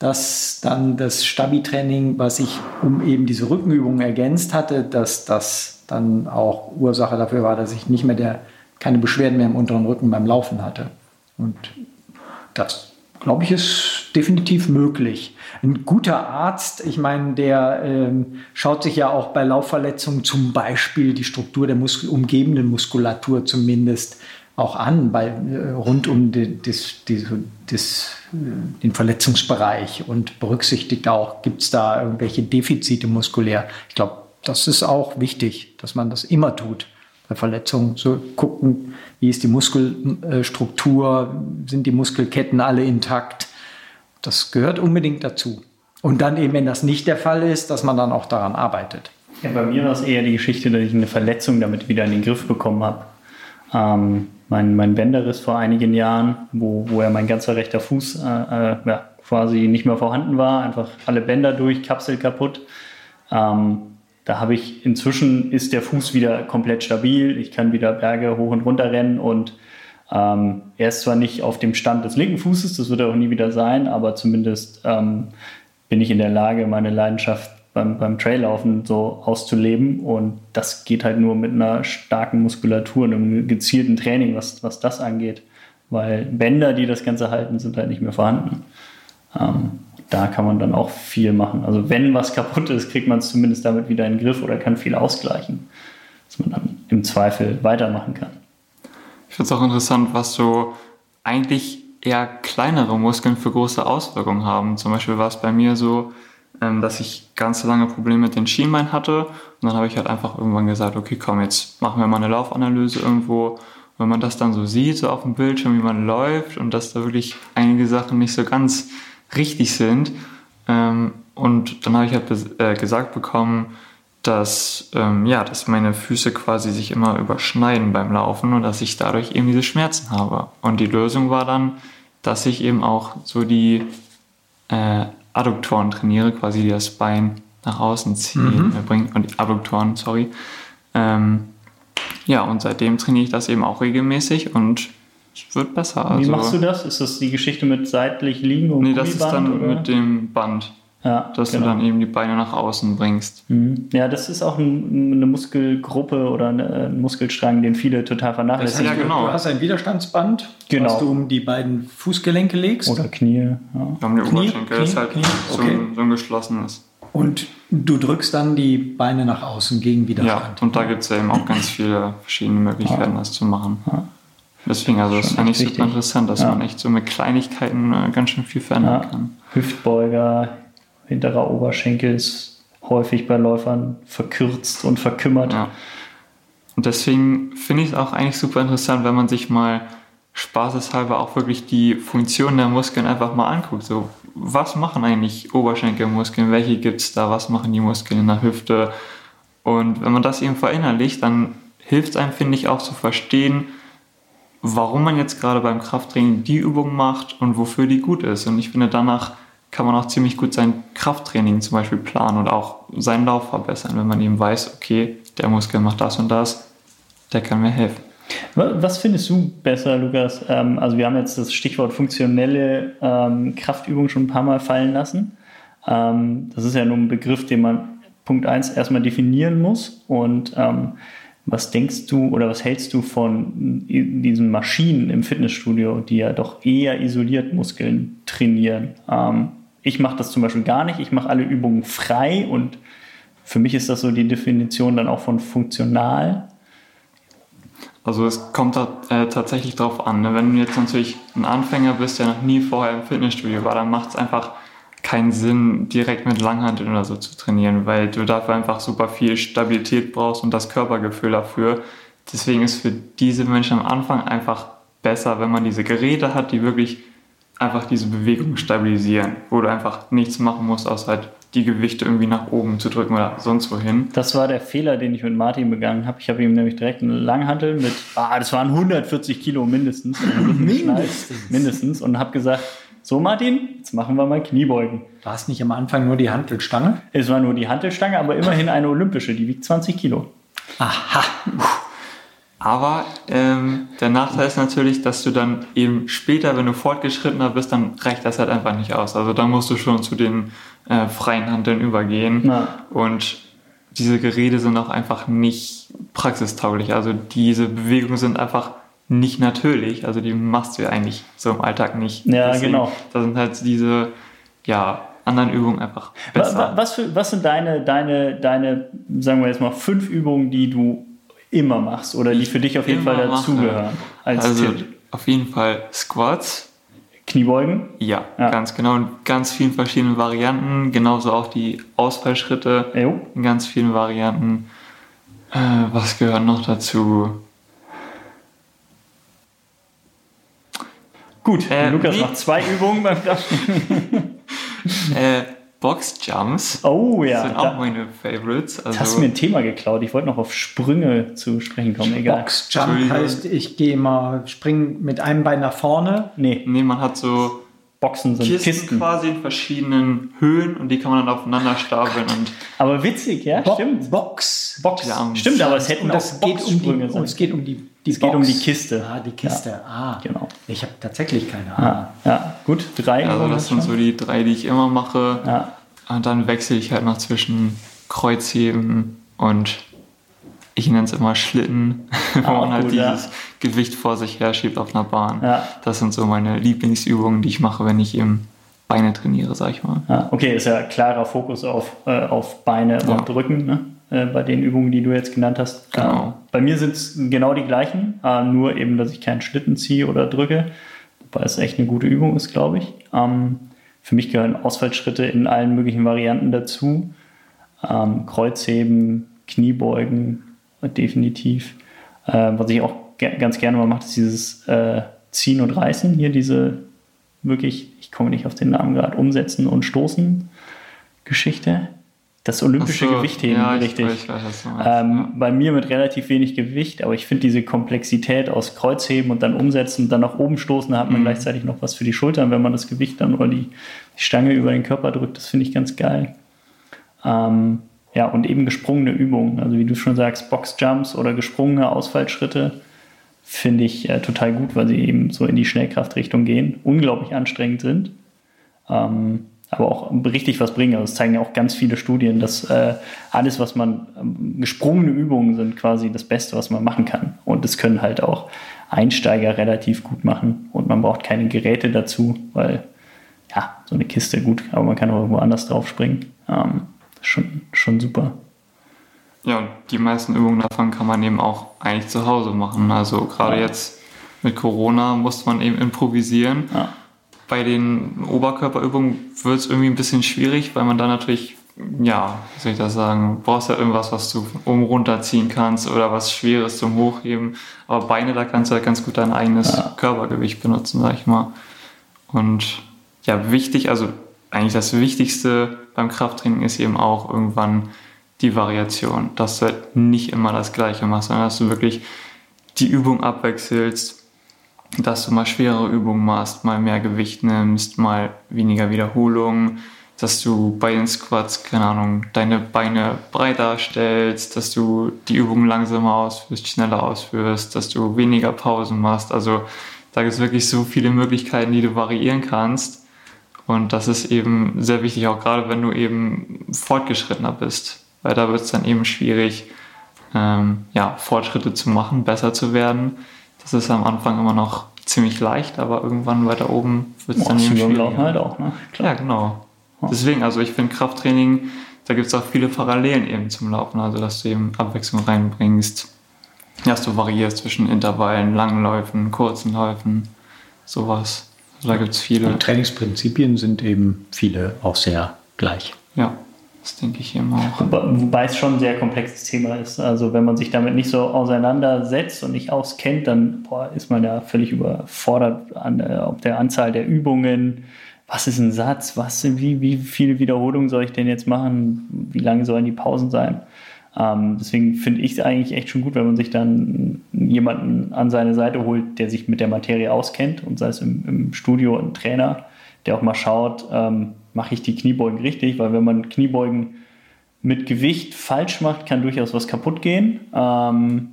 dass dann das Stabi-Training, was ich um eben diese Rückenübungen ergänzt hatte, dass das dann auch Ursache dafür war, dass ich nicht mehr der, keine Beschwerden mehr im unteren Rücken beim Laufen hatte. Und das, glaube ich, ist definitiv möglich. Ein guter Arzt, ich meine, der ähm, schaut sich ja auch bei Laufverletzungen zum Beispiel die Struktur der Muskel umgebenden Muskulatur zumindest auch an, bei, äh, rund um die, das, die, das, äh, den Verletzungsbereich und berücksichtigt auch, gibt es da irgendwelche Defizite muskulär. Ich glaube, das ist auch wichtig, dass man das immer tut. Bei Verletzungen so gucken, wie ist die Muskelstruktur, sind die Muskelketten alle intakt. Das gehört unbedingt dazu. Und dann eben, wenn das nicht der Fall ist, dass man dann auch daran arbeitet. Ja, bei mir war es eher die Geschichte, dass ich eine Verletzung damit wieder in den Griff bekommen habe. Ähm, mein, mein Bänderriss vor einigen Jahren, wo, wo ja mein ganzer rechter Fuß äh, äh, ja, quasi nicht mehr vorhanden war, einfach alle Bänder durch, Kapsel kaputt. Ähm, da habe ich inzwischen ist der Fuß wieder komplett stabil. Ich kann wieder Berge hoch und runter rennen und ähm, er ist zwar nicht auf dem Stand des linken Fußes, das wird er auch nie wieder sein, aber zumindest ähm, bin ich in der Lage, meine Leidenschaft beim, beim Traillaufen so auszuleben. Und das geht halt nur mit einer starken Muskulatur, einem gezielten Training, was, was das angeht. Weil Bänder, die das Ganze halten, sind halt nicht mehr vorhanden. Ähm, da kann man dann auch viel machen. Also wenn was kaputt ist, kriegt man es zumindest damit wieder in den Griff oder kann viel ausgleichen, dass man dann im Zweifel weitermachen kann. Ich finde es auch interessant, was so eigentlich eher kleinere Muskeln für große Auswirkungen haben. Zum Beispiel war es bei mir so, ähm, dass ich ganz lange Probleme mit den Schienbeinen hatte. Und dann habe ich halt einfach irgendwann gesagt, okay, komm, jetzt machen wir mal eine Laufanalyse irgendwo. wenn man das dann so sieht, so auf dem Bildschirm, wie man läuft und dass da wirklich einige Sachen nicht so ganz richtig sind. Ähm, und dann habe ich halt äh, gesagt bekommen, dass, ähm, ja, dass meine Füße quasi sich immer überschneiden beim Laufen und dass ich dadurch eben diese Schmerzen habe. Und die Lösung war dann, dass ich eben auch so die äh, Adduktoren trainiere, quasi die das Bein nach außen ziehen, mhm. bringen, und die Adduktoren, sorry. Ähm, ja, und seitdem trainiere ich das eben auch regelmäßig und es wird besser. Wie also, machst du das? Ist das die Geschichte mit seitlich liegen und Nee, das ist dann oder? mit dem Band. Ja, dass genau. du dann eben die Beine nach außen bringst. Mhm. Ja, das ist auch ein, eine Muskelgruppe oder ein Muskelstrang, den viele total vernachlässigen. Ja, genau. Du hast ein Widerstandsband, genau. was du um die beiden Fußgelenke legst. Oder Knie. Ja. Um die Oberschenkel, das ist halt Knie. So, okay. so ein geschlossenes. Und du drückst dann die Beine nach außen gegen Widerstand. Ja, und da gibt es ja eben auch ganz viele verschiedene Möglichkeiten, ja. das zu machen. Ja. Deswegen, also das fand ich super wichtig. interessant, dass ja. man echt so mit Kleinigkeiten äh, ganz schön viel verändern kann. Hüftbeuger, hinterer Oberschenkel ist häufig bei Läufern verkürzt und verkümmert. Ja. Und deswegen finde ich es auch eigentlich super interessant, wenn man sich mal spaßeshalber auch wirklich die Funktion der Muskeln einfach mal anguckt. So, was machen eigentlich Oberschenkelmuskeln? Welche gibt es da? Was machen die Muskeln in der Hüfte? Und wenn man das eben verinnerlicht, dann hilft es einem, finde ich, auch zu verstehen, warum man jetzt gerade beim Krafttraining die Übung macht und wofür die gut ist. Und ich finde, danach kann man auch ziemlich gut sein Krafttraining zum Beispiel planen und auch seinen Lauf verbessern, wenn man eben weiß, okay, der Muskel macht das und das, der kann mir helfen. Was findest du besser, Lukas? Ähm, also wir haben jetzt das Stichwort funktionelle ähm, Kraftübung schon ein paar Mal fallen lassen. Ähm, das ist ja nur ein Begriff, den man Punkt 1 erstmal definieren muss. Und was denkst du oder was hältst du von diesen Maschinen im Fitnessstudio, die ja doch eher isoliert Muskeln trainieren? Ich mache das zum Beispiel gar nicht. Ich mache alle Übungen frei und für mich ist das so die Definition dann auch von funktional. Also es kommt äh, tatsächlich drauf an. Ne? Wenn du jetzt natürlich ein Anfänger bist, der noch nie vorher im Fitnessstudio war, dann macht es einfach keinen Sinn, direkt mit Langhanteln oder so zu trainieren, weil du dafür einfach super viel Stabilität brauchst und das Körpergefühl dafür. Deswegen ist für diese Menschen am Anfang einfach besser, wenn man diese Geräte hat, die wirklich einfach diese Bewegung stabilisieren, wo du einfach nichts machen musst, außer halt die Gewichte irgendwie nach oben zu drücken oder sonst wohin. Das war der Fehler, den ich mit Martin begangen habe. Ich habe ihm nämlich direkt einen Langhantel mit, ah, das waren 140 Kilo mindestens. *laughs* mindestens. mindestens. Und habe gesagt, so Martin, jetzt machen wir mal Kniebeugen. War es nicht am Anfang nur die Hantelstange? Es war nur die Hantelstange, aber immerhin eine olympische, die wiegt 20 Kilo. Aha. Aber ähm, der Nachteil ist natürlich, dass du dann eben später, wenn du fortgeschrittener bist, dann reicht das halt einfach nicht aus. Also dann musst du schon zu den äh, freien Handeln übergehen. Na. Und diese Geräte sind auch einfach nicht praxistauglich. Also diese Bewegungen sind einfach nicht natürlich. Also die machst du ja eigentlich so im Alltag nicht. Ja, genau. Da sind halt diese ja, anderen Übungen einfach besser. wa- Was, für, was sind deine, deine, deine, sagen wir jetzt mal, fünf Übungen, die du immer machst oder die für dich auf jeden immer Fall dazugehören? Als also Tipp. auf jeden Fall Squats. Kniebeugen? Ja, Ja. ganz genau. In ganz vielen verschiedenen Varianten. Genauso auch die Ausfallschritte Jo. in ganz vielen Varianten. Äh, was gehört noch dazu? Gut, Äh, Lukas macht zwei Übungen beim Klatschen. *laughs* Äh, Boxjumps Oh ja, sind auch da, meine Favorites. hast du Also, mir ein Thema geklaut. Ich wollte noch auf Sprünge zu sprechen kommen. Egal. Boxjump heißt, ich gehe mal, spring mit einem Bein nach vorne. Nee, nee, man hat so Boxen sind Kisten, Kisten. quasi in verschiedenen Höhen und die kann man dann aufeinander stapeln und Aber witzig, ja, Bo stimmt. Box. Box. Ja, Stimmt, aber es hätten Und auch das geht um die, Boxsprünge es geht um die, die Es geht Box. um die Kiste. Ah, die Kiste. Ah, Genau. Ich habe tatsächlich keine Ahnung. Ja, ja, gut, drei. also das sind so die drei, die ich immer mache. ja. Und dann wechsle ich halt noch zwischen Kreuzheben und ich nenne es immer Schlitten, *laughs* wo Auch man halt gut, ja. dieses Gewicht vor sich her schiebt auf einer Bahn. Ja. Das sind so meine Lieblingsübungen, die ich mache, wenn ich eben Beine trainiere, sag ich mal. Ja, okay, ist ja klarer Fokus auf, äh, auf Beine Ja. und Rücken, ne? Äh, bei den Übungen, die du jetzt genannt hast. Genau. Äh, bei mir sind es genau die gleichen, äh, nur eben, dass ich keinen Schlitten ziehe oder drücke, wobei es echt eine gute Übung ist, glaube ich. Ähm, für mich gehören Ausfallschritte in allen möglichen Varianten dazu. Ähm, Kreuzheben, Kniebeugen, definitiv. Was ich auch ge ganz gerne mal mache, ist dieses äh, Ziehen und Reißen. Hier diese wirklich, ich komme nicht auf den Namen gerade, Umsetzen und Stoßen Geschichte. Das olympische so, Gewichtheben, ja, ich richtig. weiß, ich weiß, meinst, Ähm, Bei mir mit relativ wenig Gewicht, aber ich finde diese Komplexität aus Kreuzheben und dann umsetzen und dann nach oben stoßen, da hat man Mhm. gleichzeitig noch was für die Schultern, wenn man das Gewicht dann oder die, die Stange über den Körper drückt. Das finde ich ganz geil. Ähm, ja, und eben gesprungene Übungen, also wie du schon sagst, Boxjumps oder gesprungene Ausfallschritte finde ich äh, total gut, weil sie eben so in die Schnellkraftrichtung gehen, unglaublich anstrengend sind ähm, aber auch richtig was bringen. Also es zeigen ja auch ganz viele Studien, dass äh, alles, was man ähm, gesprungene Übungen sind, quasi das Beste, was man machen kann. Und das können halt auch Einsteiger relativ gut machen. Und man braucht keine Geräte dazu, weil ja, so eine Kiste gut, aber man kann auch irgendwo anders drauf springen. Ähm, schon, schon super. Ja, und die meisten Übungen davon kann man eben auch eigentlich zu Hause machen. Also gerade Ja. jetzt mit Corona musste man eben improvisieren. Ja. Bei den Oberkörperübungen wird es irgendwie ein bisschen schwierig, weil man da natürlich, ja, wie soll ich das sagen, brauchst ja irgendwas, was du oben runterziehen kannst oder was Schweres zum Hochheben. Aber Beine, da kannst du halt ganz gut dein eigenes Ja. Körpergewicht benutzen, sag ich mal. Und ja, wichtig, also eigentlich das Wichtigste beim Krafttraining ist eben auch irgendwann die Variation, dass du halt nicht immer das Gleiche machst, sondern dass du wirklich die Übung abwechselst, dass du mal schwerere Übungen machst, mal mehr Gewicht nimmst, mal weniger Wiederholungen, dass du bei den Squats, keine Ahnung, deine Beine breiter stellst, dass du die Übungen langsamer ausführst, schneller ausführst, dass du weniger Pausen machst. Also da gibt es wirklich so viele Möglichkeiten, die du variieren kannst. Und das ist eben sehr wichtig, auch gerade wenn du eben fortgeschrittener bist, weil da wird es dann eben schwierig, ähm, ja, Fortschritte zu machen, besser zu werden. Das ist am Anfang immer noch ziemlich leicht, aber irgendwann weiter oben wird es dann eben Laufen halt auch, ne? Ja, genau. Deswegen, also ich finde Krafttraining, da gibt es auch viele Parallelen eben zum Laufen, also dass du eben Abwechslung reinbringst, dass du variierst zwischen Intervallen, langen Läufen, kurzen Läufen, sowas. Also da gibt es viele. Die Trainingsprinzipien sind eben viele auch sehr gleich. Ja, das denke ich eben auch. Wobei es schon ein sehr komplexes Thema ist. Also wenn man sich damit nicht so auseinandersetzt und nicht auskennt, dann boah, ist man ja völlig überfordert an äh, der Anzahl der Übungen. Was ist ein Satz? Was, wie, wie viele Wiederholungen soll ich denn jetzt machen? Wie lange sollen die Pausen sein? Ähm, deswegen finde ich es eigentlich echt schon gut, wenn man sich dann jemanden an seine Seite holt, der sich mit der Materie auskennt und sei es im, im Studio ein Trainer, der auch mal schaut, ähm, mache ich die Kniebeugen richtig, weil wenn man Kniebeugen mit Gewicht falsch macht, kann durchaus was kaputt gehen. Ähm,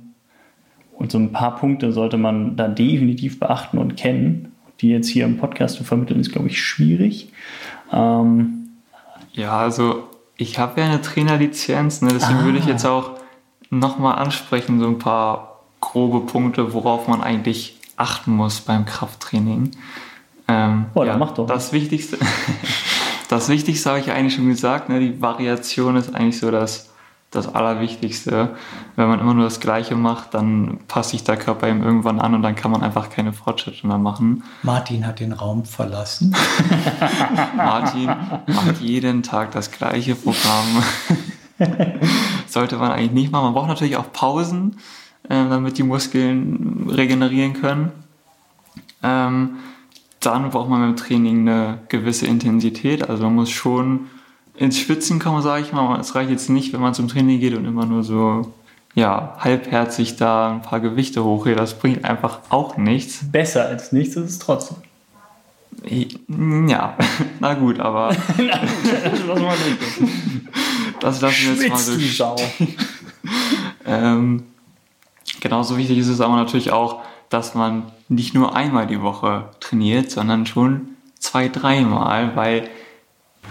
Und so ein paar Punkte sollte man da definitiv beachten und kennen. Die jetzt hier im Podcast zu vermitteln, ist, glaube ich, schwierig. Ähm, ja, also ich habe ja eine Trainerlizenz, ne? deswegen ah. würde ich jetzt auch nochmal ansprechen, so ein paar grobe Punkte, worauf man eigentlich achten muss beim Krafttraining. Ähm, oh, ja, mach doch. Das Wichtigste, *laughs* das Wichtigste habe ich eigentlich schon gesagt, ne? die Variation ist eigentlich so das das Allerwichtigste. Wenn man immer nur das Gleiche macht, dann passt sich der Körper ihm irgendwann an und dann kann man einfach keine Fortschritte mehr machen. Martin hat den Raum verlassen. *laughs* Martin macht jeden Tag das gleiche Programm. *laughs* Sollte man eigentlich nicht machen. Man braucht natürlich auch Pausen, äh, damit die Muskeln regenerieren können. Ähm, dann braucht man beim Training eine gewisse Intensität. Also man muss schon ins Schwitzen kommen, sage ich mal. Es reicht jetzt nicht, wenn man zum Training geht und immer nur so ja, halbherzig da ein paar Gewichte hochhebt. Das bringt einfach auch nichts. Besser als nichts ist es trotzdem. Ja, *laughs* na gut, aber. *laughs* na gut, das lassen wir jetzt mal so stehen. *laughs* ähm, genauso wichtig ist es aber natürlich auch, dass man nicht nur einmal die Woche trainiert, sondern schon zwei, dreimal, weil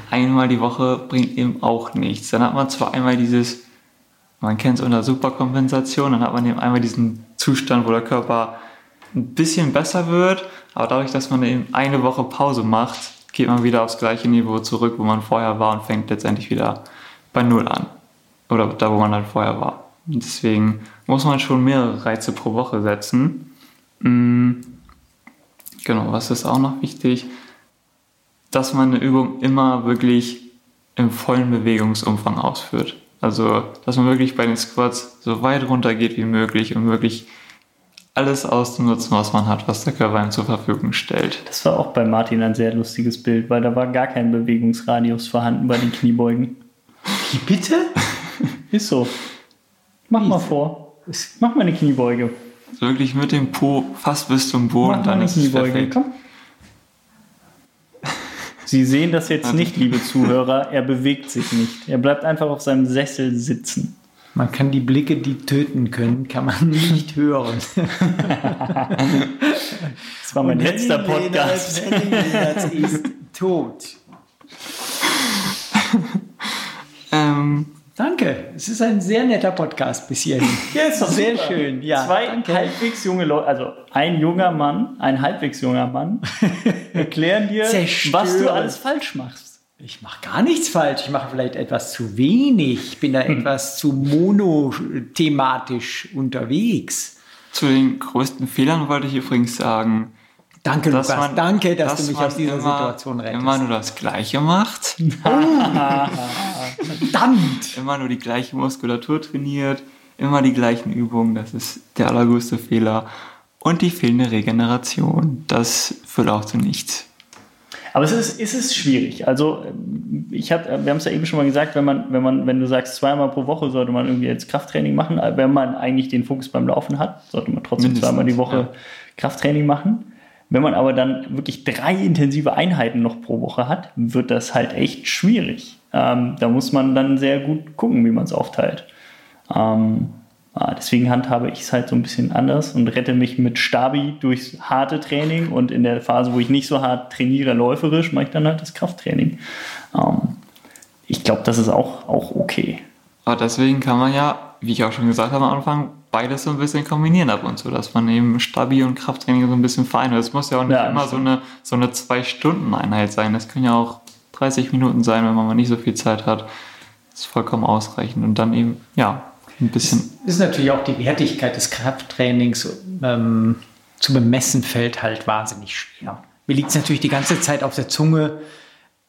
einmal die Woche bringt eben auch nichts. Dann hat man zwar einmal dieses, man kennt es unter Superkompensation, dann hat man eben einmal diesen Zustand, wo der Körper ein bisschen besser wird, aber dadurch, dass man eben eine Woche Pause macht, geht man wieder aufs gleiche Niveau zurück, wo man vorher war und fängt letztendlich wieder bei Null an. Oder da, wo man halt vorher war. Und deswegen muss man schon mehrere Reize pro Woche setzen. Mm, genau, was ist auch noch wichtig? dass man eine Übung immer wirklich im vollen Bewegungsumfang ausführt. Also, dass man wirklich bei den Squats so weit runter geht wie möglich, um wirklich alles auszunutzen, was man hat, was der Körper einem zur Verfügung stellt. Das war auch bei Martin ein sehr lustiges Bild, weil da war gar kein Bewegungsradius vorhanden bei den Kniebeugen. Wie bitte? Ist so. Mach Wie? mal vor. Mach mal eine Kniebeuge. Wirklich mit dem Po fast bis zum Boden, Mach dann ist es perfekt. Komm. Sie sehen das jetzt nicht, liebe Zuhörer. Er bewegt sich nicht. Er bleibt einfach auf seinem Sessel sitzen. Man kann die Blicke, die töten können, kann man *laughs* nicht hören. das war mein Und letzter Podcast. Das ist tot. *laughs* ähm, Danke. Es ist ein sehr netter Podcast bis hierhin. *laughs* Ja, ist doch sehr super. schön. Ja, Zwei danke. halbwegs junge Leute, also ein junger Mann, ein halbwegs junger Mann, *laughs* erklären dir, was du alles falsch machst. Ich mache gar nichts falsch. Ich mache vielleicht etwas zu wenig. Ich bin da hm. etwas zu monothematisch unterwegs. Zu den größten Fehlern wollte ich übrigens sagen, Danke, dass Lukas. Man, Danke, dass, dass du mich aus dieser immer, Situation rettest. Immer nur das Gleiche macht. *laughs* Verdammt! Immer nur die gleiche Muskulatur trainiert, immer die gleichen Übungen. Das ist der allergrößte Fehler. Und die fehlende Regeneration. Das führt auch zu nichts. Aber es ist, es ist schwierig. Also ich hab, wir haben es ja eben schon mal gesagt, wenn man, wenn man, wenn du sagst, zweimal pro Woche sollte man irgendwie jetzt Krafttraining machen, wenn man eigentlich den Fokus beim Laufen hat, sollte man trotzdem Mindestens, zweimal die Woche ja. Krafttraining machen. Wenn man aber dann wirklich drei intensive Einheiten noch pro Woche hat, wird das halt echt schwierig. Ähm, da muss man dann sehr gut gucken, wie man es aufteilt. Ähm, ah, deswegen handhabe ich es halt so ein bisschen anders und rette mich mit Stabi durchs harte Training und in der Phase, wo ich nicht so hart trainiere, läuferisch, mache ich dann halt das Krafttraining. Ähm, ich glaube, das ist auch, auch okay. Aber deswegen kann man ja, wie ich auch schon gesagt habe am Anfang, beides so ein bisschen kombinieren ab und zu, dass man eben Stabi und Krafttraining so ein bisschen vereint. Es muss ja auch nicht ja, immer so eine, so eine Zwei-Stunden-Einheit sein. Das können ja auch 30 Minuten sein, wenn man mal nicht so viel Zeit hat. Ist vollkommen ausreichend. Und dann eben, ja, ein bisschen. Es ist natürlich auch die Wertigkeit des Krafttrainings ähm, zu bemessen, fällt halt wahnsinnig schwer. Mir liegt es natürlich die ganze Zeit auf der Zunge,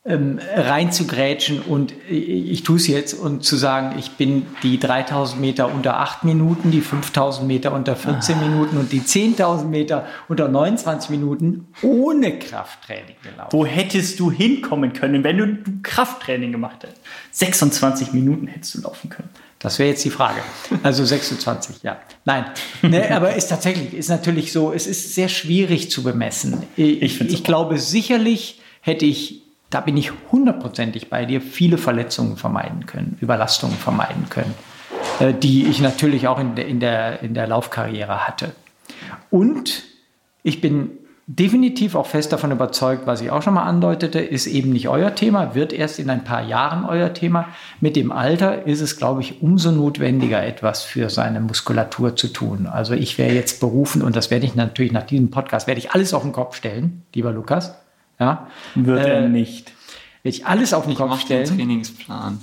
ähm, reinzugrätschen und ich, tue es jetzt und zu sagen, ich bin die 3000 Meter unter 8 Minuten, die 5000 Meter unter 14 ah. Minuten und die 10.000 Meter unter 29 Minuten ohne Krafttraining gelaufen. Wo hättest du hinkommen können, wenn du Krafttraining gemacht hättest? 26 Minuten hättest du laufen können. Das wäre jetzt die Frage. Also 26, ja. Nein, ne, aber ist tatsächlich, ist natürlich so, es ist sehr schwierig zu bemessen. Ich, ich, ich glaube, sicherlich hätte ich da bin ich hundertprozentig bei dir, viele Verletzungen vermeiden können, Überlastungen vermeiden können. äh, die ich natürlich auch in der, in, der, in der Laufkarriere hatte. Und ich bin definitiv auch fest davon überzeugt, was ich auch schon mal andeutete, ist eben nicht euer Thema, wird erst in ein paar Jahren euer Thema. Mit dem Alter ist es, glaube ich, umso notwendiger, etwas für seine Muskulatur zu tun. Also ich wäre jetzt berufen, und das werde ich natürlich nach diesem Podcast, werde ich alles auf den Kopf stellen, lieber Lukas. Ja, Wird er nicht. werde ich alles auf den Ich Kopf mache den stellen Trainingsplan.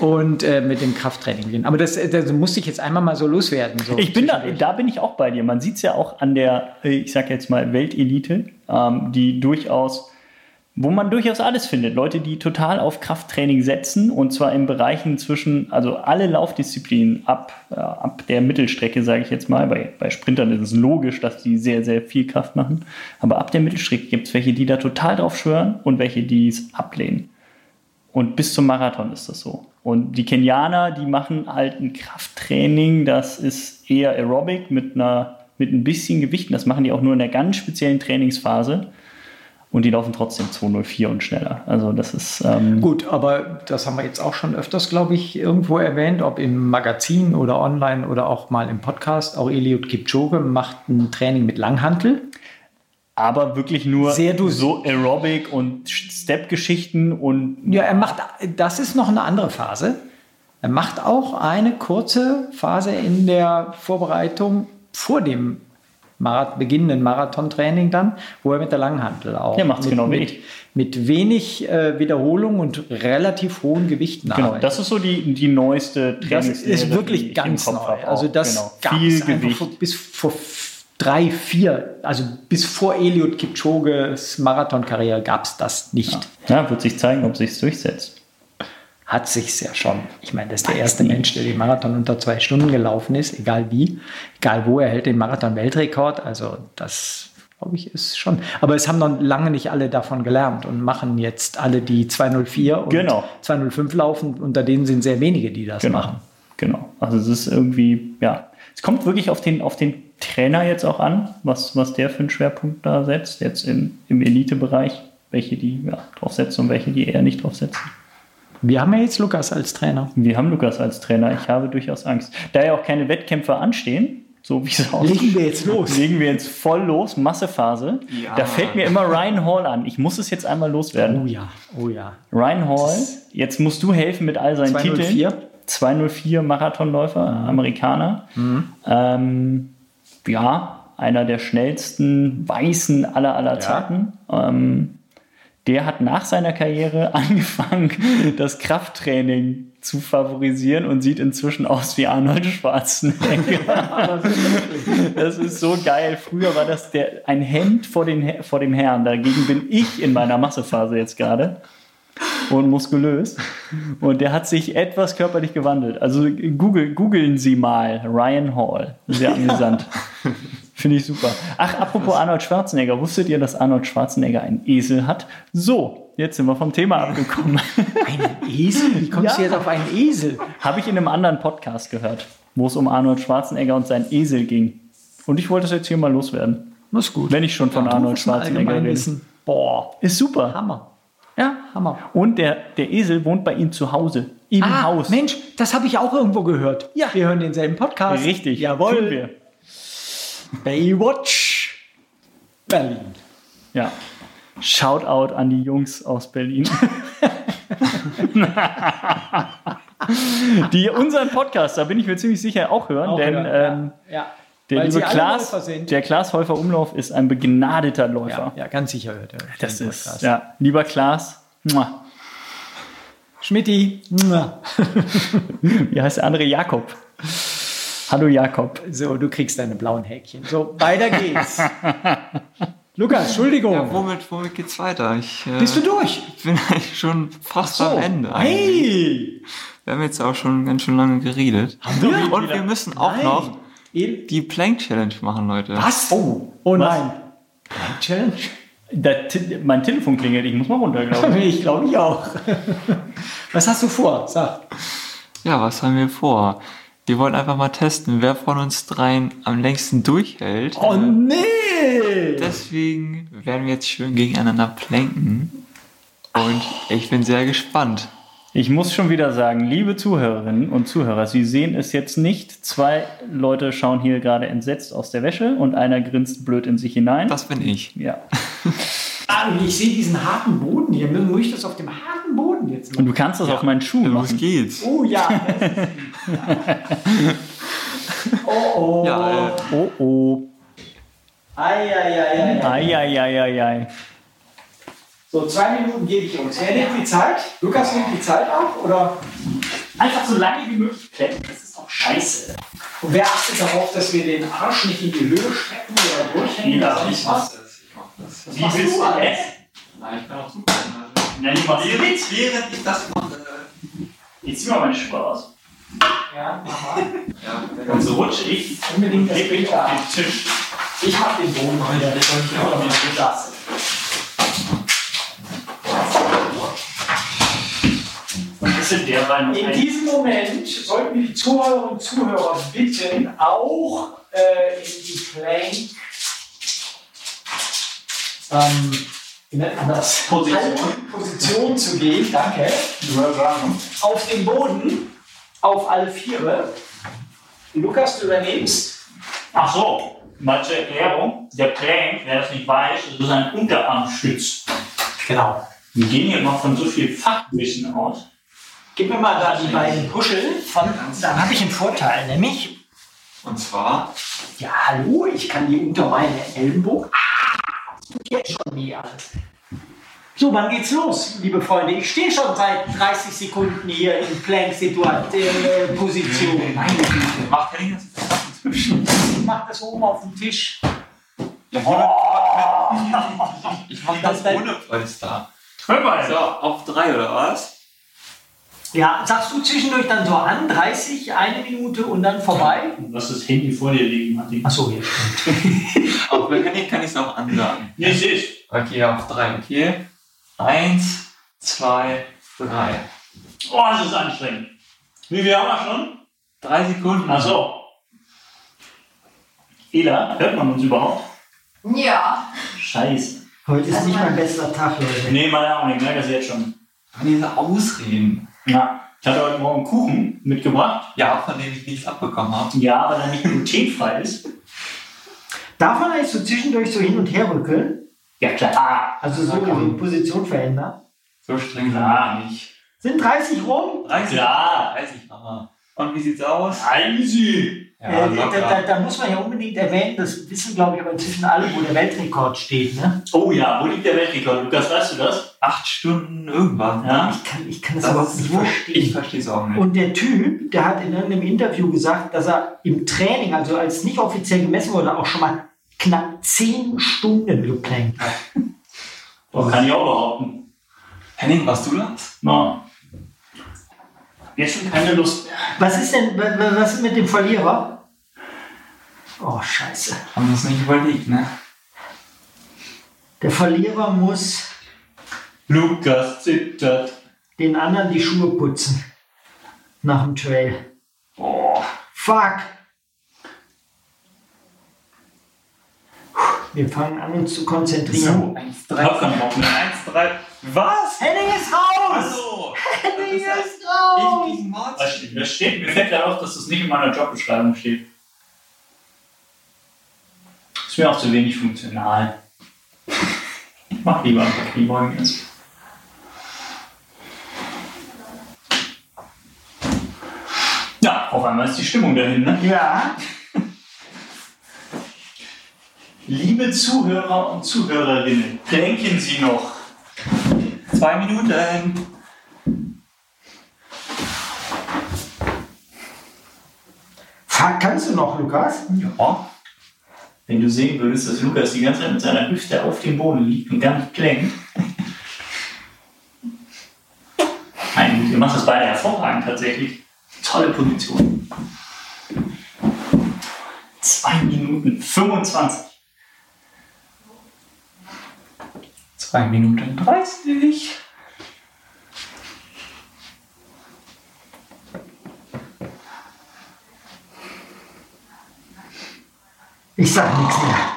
und äh, mit dem Krafttraining gehen. Aber das, das musste ich jetzt einmal mal so loswerden. So Ich bin da, da bin ich auch bei dir. Man sieht es ja auch an der, äh, ich sag jetzt mal, Weltelite, ähm, die durchaus, wo man durchaus alles findet. Leute, die total auf Krafttraining setzen und zwar in Bereichen zwischen, also alle Laufdisziplinen ab, äh, ab der Mittelstrecke, sage ich jetzt mal. Bei, bei Sprintern ist es logisch, dass die sehr, sehr viel Kraft machen. Aber ab der Mittelstrecke gibt es welche, die da total drauf schwören und welche, die es ablehnen. Und bis zum Marathon ist das so. Und die Kenianer, die machen halt ein Krafttraining, das ist eher Aerobic mit, einer, mit ein bisschen Gewichten. Das machen die auch nur in einer ganz speziellen Trainingsphase. Und die laufen trotzdem 204 und schneller. Also das ist ähm, Gut, aber das haben wir jetzt auch schon öfters, glaube ich, irgendwo erwähnt, ob im Magazin oder online oder auch mal im Podcast. Auch Eliud Kipchoge macht ein Training mit Langhantel. aber wirklich nur Sehr so Aerobic und Step-Geschichten und Ja, er macht, das ist noch eine andere Phase. Er macht auch eine kurze Phase in der Vorbereitung vor dem Marath beginnenden Marathontraining dann, wo er mit der Langhantel auch Ja, macht's mit, genau mit, mit wenig äh, Wiederholung und relativ hohen Gewichten genau, arbeitet. das ist so die, die neueste Das Trainingslehre, ist wirklich ich ganz neu. Habe. Also das genau. gab viel es einfach Gewicht. vor, bis vor drei, vier, also bis vor Eliud Kipchoges Marathonkarriere gab es das nicht. Ja, wird sich zeigen, ob sich durchsetzt. Hat sich's ja schon. Ich meine, das ist der erste Mensch, der den Marathon unter zwei Stunden gelaufen ist, egal wie, egal wo, er hält den Marathon-Weltrekord. Also das, glaube ich, ist schon. Aber es haben noch lange nicht alle davon gelernt und machen jetzt alle, die 204 und Genau. 205 laufen. Unter denen sind sehr wenige, die das Genau. machen. Genau. Also es ist irgendwie, ja, es kommt wirklich auf den, auf den Trainer jetzt auch an, was, was der für einen Schwerpunkt da setzt, jetzt im, im Elitebereich, welche die ja, drauf setzen und welche die eher nicht drauf setzen. Wir haben ja jetzt Lukas als Trainer. Wir haben Lukas als Trainer, ich habe durchaus Angst. Da ja auch keine Wettkämpfe anstehen, so wie es aussieht. Legen wir jetzt los. Legen wir jetzt voll los, Massephase. Ja. Da fällt mir immer Ryan Hall an. Ich muss es jetzt einmal loswerden. Oh ja, oh ja. Ryan Hall, jetzt musst du helfen mit all seinen 204. Titeln. 204 Marathonläufer, Amerikaner. Ähm, ja, einer der schnellsten Weißen aller aller Zeiten. Ähm, der hat nach seiner Karriere *laughs* angefangen, das Krafttraining zu favorisieren und sieht inzwischen aus wie Arnold Schwarzenegger. *laughs* *laughs* Das ist so geil. Früher war das der, ein Hemd vor, den, vor dem Herrn. Dagegen bin ich in meiner Massephase jetzt gerade und muskulös. Und der hat sich etwas körperlich gewandelt. Also googeln Sie mal Ryan Hall. Sehr amüsant. Finde ich super. Ach, apropos Arnold Schwarzenegger. Wusstet ihr, dass Arnold Schwarzenegger einen Esel hat? So, jetzt sind wir vom Thema abgekommen. Ein Esel? Wie kommst du *laughs* Ja. jetzt auf einen Esel? Habe ich in einem anderen Podcast gehört, wo es um Arnold Schwarzenegger und seinen Esel ging. Und ich wollte es jetzt hier mal loswerden. Das ist gut. Wenn ich schon von Arnold Schwarzenegger rede. Boah, Ist super. Hammer. Ja, Hammer. Und der, der Esel wohnt bei ihm zu Hause. Im Ah, Haus. Mensch, das habe ich auch irgendwo gehört. Ja. Wir hören denselben Podcast. Richtig. Jawohl. Tun wir. Baywatch Berlin. Ja. Shoutout an die Jungs aus Berlin. die unseren Podcast, da bin ich mir ziemlich sicher, auch hören, Auch denn hören, ähm, ja. ja. der liebe Klaas, der Klaas Häufer Umlauf ist ein begnadeter Läufer. ja, ja, ganz sicher hört er. Das ist, Podcast. ja, lieber Klaas. Schmidti. wie heißt der andere? Jakob. Hallo Jakob. So, du kriegst deine blauen Häkchen. So, weiter geht's. *laughs* Lukas, Entschuldigung. Ja, womit, womit geht's weiter? Ich äh, Bist du durch? bin eigentlich schon fast am Ende. eigentlich. Hey! Wir haben jetzt auch schon ganz schön lange geredet. Haben wir? Und wir müssen auch Nein. noch die Plank Challenge machen, Leute. Was? Oh, oh nein. Challenge? Der, Te- mein Telefon klingelt, ich muss mal runter, glaube ich. *laughs* Ich glaube ich auch. *laughs* Was hast du vor? Sag. Ja, was haben wir vor? Wir wollen einfach mal testen, wer von uns dreien am längsten durchhält. Oh nee! Deswegen werden wir jetzt schön gegeneinander planken. Und ich bin sehr gespannt. Ich muss schon wieder sagen, liebe Zuhörerinnen und Zuhörer, Sie sehen es jetzt nicht. Zwei Leute schauen hier gerade entsetzt aus der Wäsche und einer grinst blöd in sich hinein. Das bin ich. ja. *laughs* Und ich sehe diesen harten Boden hier. Muss ich das auf dem harten Boden jetzt Und machen? du kannst das auf meinen Schuh Los machen. geht's. Oh ja. *laughs* oh oh. Ja, äh, Oh oh. Eieieiei. Eieieiei. So, zwei Minuten gebe ich uns. Wer nimmt die Zeit? Lukas nimmt die Zeit auf? Oder? Einfach so lange wie möglich klemmen. Das ist doch scheiße. Und wer achtet darauf, dass wir den Arsch nicht in die Höhe strecken oder durchhängen? Ja, oder sonst ich mach was? das. Ich das. Was machst du alles? Nein, ich bin auch super. Nein, ich mach's Während, während ich das mache. Jetzt zieh mal meine Schuhe aus. Ja, mach mal. Ja, Und so rutsche ich Unbedingt das Bild auf den Tisch. Ich mach den Boden wieder. ich soll hier auch nicht. Das. Und das noch In diesem Moment sollten wir die Zuhörerinnen und Zuhörer bitten, auch äh, in die Plank, ähm, wie nennt man das? Position. Position zu gehen, danke. Auf dem Boden, auf alle Viere. Lukas, du übernimmst. Ach so, mal zur Erklärung. Der Plank, wer das nicht weiß, das ist ein Unterarmstütz. Genau. Wir gehen hier mal von so viel Fachwissen aus. Gib mir mal da die beiden Puschel. Von, dann habe ich einen Vorteil, nämlich, Und zwar, ja, hallo, ich kann die unter meine Ellenbogen. Ah, tut jetzt schon weh alles. So, wann geht's los, liebe Freunde? Ich stehe schon seit 30 Sekunden hier in Plank-Position. Meine Güte. macht Henning das inzwischen? Ich mach das oben auf dem Tisch. Ja, ich mach *laughs* das ohne Polster. Hör mal. So, auf drei oder was? Ja, sagst du zwischendurch dann so an, 30, eine Minute und dann vorbei? Lass das Handy vor dir liegen, Martin. Achso, hier stimmt. *laughs* Auf Henning kann ich es auch ansagen. Nee, siehst Okay, auf drei, okay. Eins, zwei, drei. Oh, das ist anstrengend. Wie viel haben wir schon? Drei Sekunden. Ach so. Ela, hört man uns überhaupt? Ja. Scheiße. Heute ist nicht mein bester Tag, Leute. Nee, meine auch nicht, merke das jetzt schon. Diese Ausreden. Ja. Ich hatte heute Morgen Kuchen mitgebracht. Ja, von dem ich nichts abbekommen habe. Ja, weil er nicht glutenfrei ist. Darf man eigentlich so zwischendurch so hin und her rückeln? Ja, klar. Also so die Position verändern? So streng sind Ja. wir nicht. Sind 30 rum? 30, Ja. 30 Mama. Und wie sieht's aus? Easy. Ja, äh, da, da, da muss man ja unbedingt erwähnen, das wissen glaube ich aber inzwischen alle, wo der Weltrekord steht. Ne? Oh ja, wo liegt der Weltrekord? Lukas, weißt du das? Acht Stunden irgendwas. Ja. Ich kann, ich kann das, Das überhaupt nicht so, verstehen. ich verstehe es auch nicht. Und der Typ, der hat in irgendeinem Interview gesagt, dass er im Training, also als nicht offiziell gemessen wurde, auch schon mal knapp 10 Stunden geplankt hat. Oh, kann ich auch behaupten. Henning, warst du das? Na. Jetzt schon keine Lust mehr. Was ist denn, wa- wa- was ist mit dem Verlierer? Oh, scheiße. Haben wir uns nicht überlegt, ne? Der Verlierer muss Lukas zittert. den anderen die Schuhe putzen. Nach dem Trail. Oh. Fuck. Wir fangen an, uns zu konzentrieren. 1, keinen Bock mehr. 1, 3. Was? Henning ist raus! Hallo! Henning ist raus! Ich Martin. steht? Mir fällt ja auf, dass das nicht in meiner Jobbeschreibung steht. Ist mir auch zu wenig funktional. Ich mach lieber ein paar Kniebeugen jetzt. Ja, auf einmal ist die Stimmung dahin, ne? Ja, Liebe Zuhörer und Zuhörerinnen, denken Sie noch. Zwei Minuten. kannst du noch, Lukas? Ja. Wenn du sehen würdest, dass Lukas die ganze Zeit mit seiner Hüfte auf dem Boden liegt und gar nicht klemmt. Nein, ihr macht das beide hervorragend tatsächlich. Tolle Position. 2 Minuten 25. 2 Minuten 30. Ich sag nichts mehr.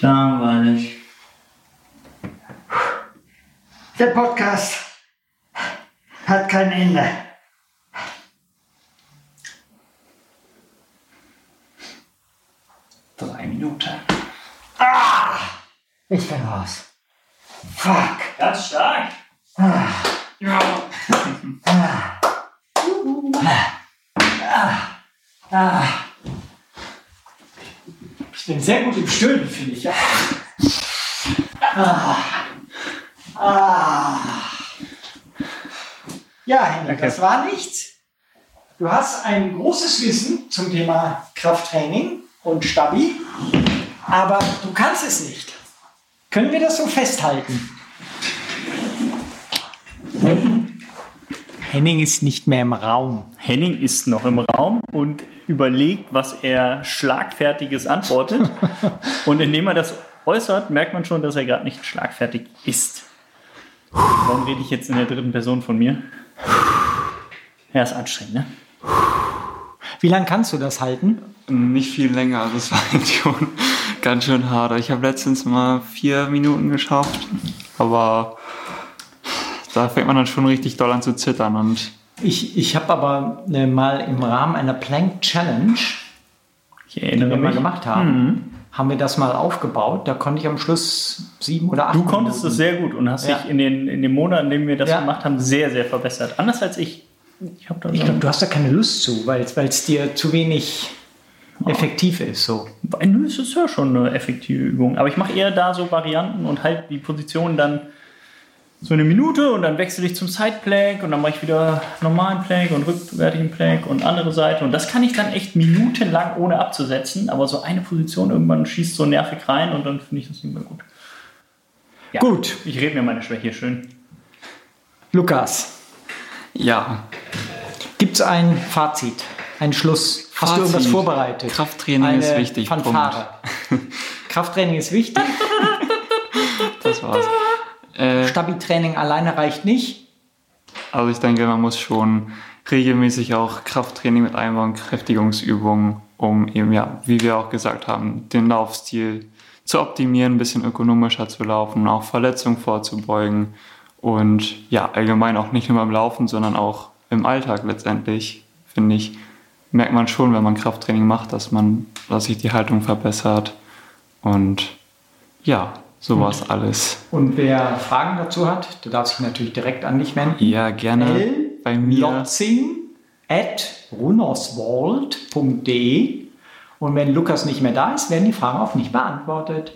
Langweilig. Der Podcast hat kein Ende. Drei Minuten. Ich bin raus. Fuck. Ganz stark. Ja. Ah. Ich bin sehr gut im Stöhnen, finde ich. Ja. Ah. Ah. Ja, Henning, Okay. das war nichts. Du hast ein großes Wissen zum Thema Krafttraining und Stabi, aber du kannst es nicht. Können wir das so festhalten? Henning ist nicht mehr im Raum. Henning ist noch im Raum und überlegt, was er schlagfertiges antwortet. *laughs* und indem er das äußert, merkt man schon, dass er gerade nicht schlagfertig ist. Warum rede ich jetzt in der dritten Person von mir? Ja, ist anstrengend, ne? Wie lange kannst du das halten? Nicht viel länger, also es war *laughs* eigentlich schon ganz schön hart. Ich habe letztens mal vier Minuten geschafft, aber da fängt man dann schon richtig doll an zu zittern und Ich, ich habe aber äh, mal im Rahmen einer Plank Challenge, Ich die wir mal gemacht haben, haben wir das mal aufgebaut. Da konnte ich am Schluss sieben oder acht Du konntest es sehr gut und hast Ja. dich in den, in den Monaten, in denen wir das Ja. gemacht haben, sehr, sehr verbessert. Anders als ich. Ich Ich glaube, du hast da keine Lust zu, weil es dir zu wenig effektiv ist. So. Nö, es ist ja schon eine effektive Übung. Aber ich mache eher da so Varianten und halt die Position dann so eine Minute und dann wechsle ich zum Sideplank und dann mache ich wieder normalen Plank und rückwärtigen Plank und andere Seite. Und das kann ich dann echt minutenlang ohne abzusetzen. Aber so eine Position irgendwann schießt so nervig rein und dann finde ich das nicht mehr gut. Ja, Gut. Ich rede mir meine Schwäche schön. Lukas, ja, gibt es ein Fazit, einen Schluss? Hast du Fazit. irgendwas vorbereitet? Krafttraining Eine ist wichtig, Fanfare. *laughs* Krafttraining ist wichtig, das war's. Äh, Stabi-Training alleine reicht nicht. Also ich denke, man muss schon regelmäßig auch Krafttraining mit einbauen, Kräftigungsübungen, um eben, ja, wie wir auch gesagt haben, den Laufstil zu optimieren, ein bisschen ökonomischer zu laufen, auch Verletzungen vorzubeugen und ja, allgemein auch nicht nur beim Laufen, sondern auch im Alltag letztendlich, finde ich, merkt man schon, wenn man Krafttraining macht, dass man, dass sich die Haltung verbessert und ja, sowas alles. Und wer Fragen dazu hat, der darf sich natürlich direkt an dich wenden. Ja, gerne L. bei mir. Lotzing at runnerswald.de und wenn Lukas nicht mehr da ist, werden die Fragen auch nicht beantwortet.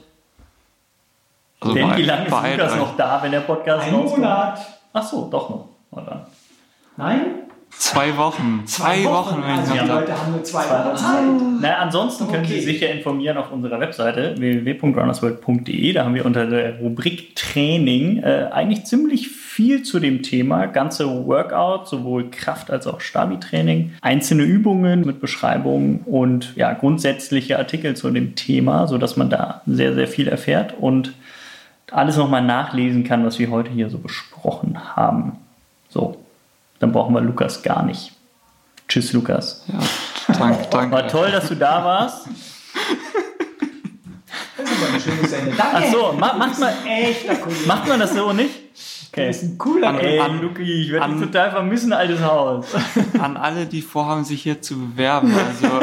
Also Denn wie lange ist Lukas noch da, wenn der Podcast Ein rauskommt? Monat. Ach so, doch noch. Dann. Nein? Zwei Wochen. Zwei, Wochen, wenn Also die Leute haben nur zwei Wochen Zeit. Na, ansonsten können Okay. Sie sich ja informieren auf unserer Webseite www.runnersworld.de. Da haben wir unter der Rubrik Training äh, eigentlich ziemlich viel zu dem Thema. Ganze Workout, sowohl Kraft- als auch Stabi-Training, einzelne Übungen mit Beschreibungen und ja, grundsätzliche Artikel zu dem Thema, sodass man da sehr, sehr viel erfährt und alles nochmal nachlesen kann, was wir heute hier so besprochen haben. So, dann brauchen wir Lukas gar nicht. Tschüss, Lukas. Ja, danke, danke. War toll, dass du da warst. Das ist aber ein schönes Ende. Danke. Ach so, ma macht man, macht man das so nicht? Du Okay. bist ein cooler An-. Ey, Luki, ich werde dich an- total vermissen, altes Haus. An alle, die vorhaben, sich hier zu bewerben. Also,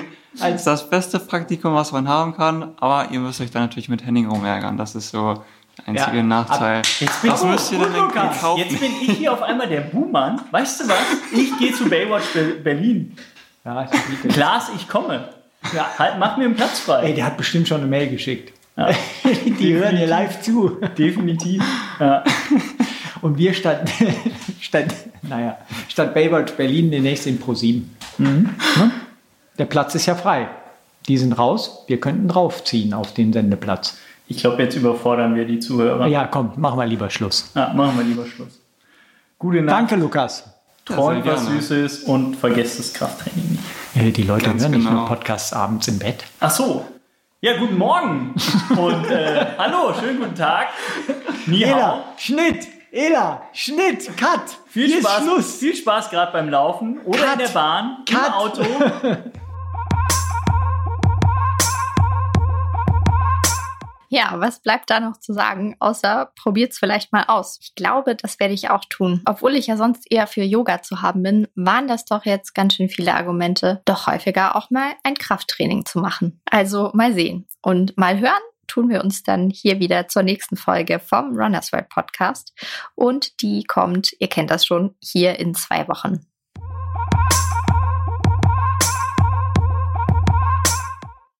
*laughs* als das beste Praktikum, was man haben kann. Aber ihr müsst euch dann natürlich mit Henning rumärgern. Das ist so der einzige Ja. Nachteil. Jetzt bin Das ich- gut, kaufen. Jetzt bin ich hier auf einmal der Buhmann. Weißt du was? Ich gehe zu Baywatch Be- Berlin. Ja, ich. Klaas, ich komme. Ja, halt, mach mir einen Platz frei. Ey, der hat bestimmt schon eine Mail geschickt. Ja. *laughs* Die hören hier live zu. Definitiv. Ja. Und wir statt, *laughs* statt, naja, statt Baywatch Berlin demnächst in ProSieben. Mhm. Ne? Der Platz ist ja frei. Die sind raus. Wir könnten draufziehen auf den Sendeplatz. Ich glaube, jetzt überfordern wir die Zuhörer. Ja, komm, machen wir lieber Schluss. Ja, machen wir lieber Schluss. Gute Nacht. Danke, Lukas. Träumt was. Süßes und vergesst das Krafttraining nicht. Äh, Die Leute Ganz hören nicht genau. nur Podcasts abends im Bett. Ach so. Ja, guten Morgen. Und äh, *laughs* hallo, schönen guten Tag. Ni hao. Ela, Schnitt! Ela, Schnitt! Cut! Viel Hier Spaß, Schluss! viel Spaß gerade beim Laufen oder Cut. in der Bahn, Cut. im Auto. *laughs* Ja, was bleibt da noch zu sagen, außer probiert's vielleicht mal aus. Ich glaube, das werde ich auch tun. Obwohl ich ja sonst eher für Yoga zu haben bin, waren das doch jetzt ganz schön viele Argumente, doch häufiger auch mal ein Krafttraining zu machen. Also mal sehen und mal hören, tun wir uns dann hier wieder zur nächsten Folge vom Runners World Podcast. Und die kommt, ihr kennt das schon, hier in zwei Wochen.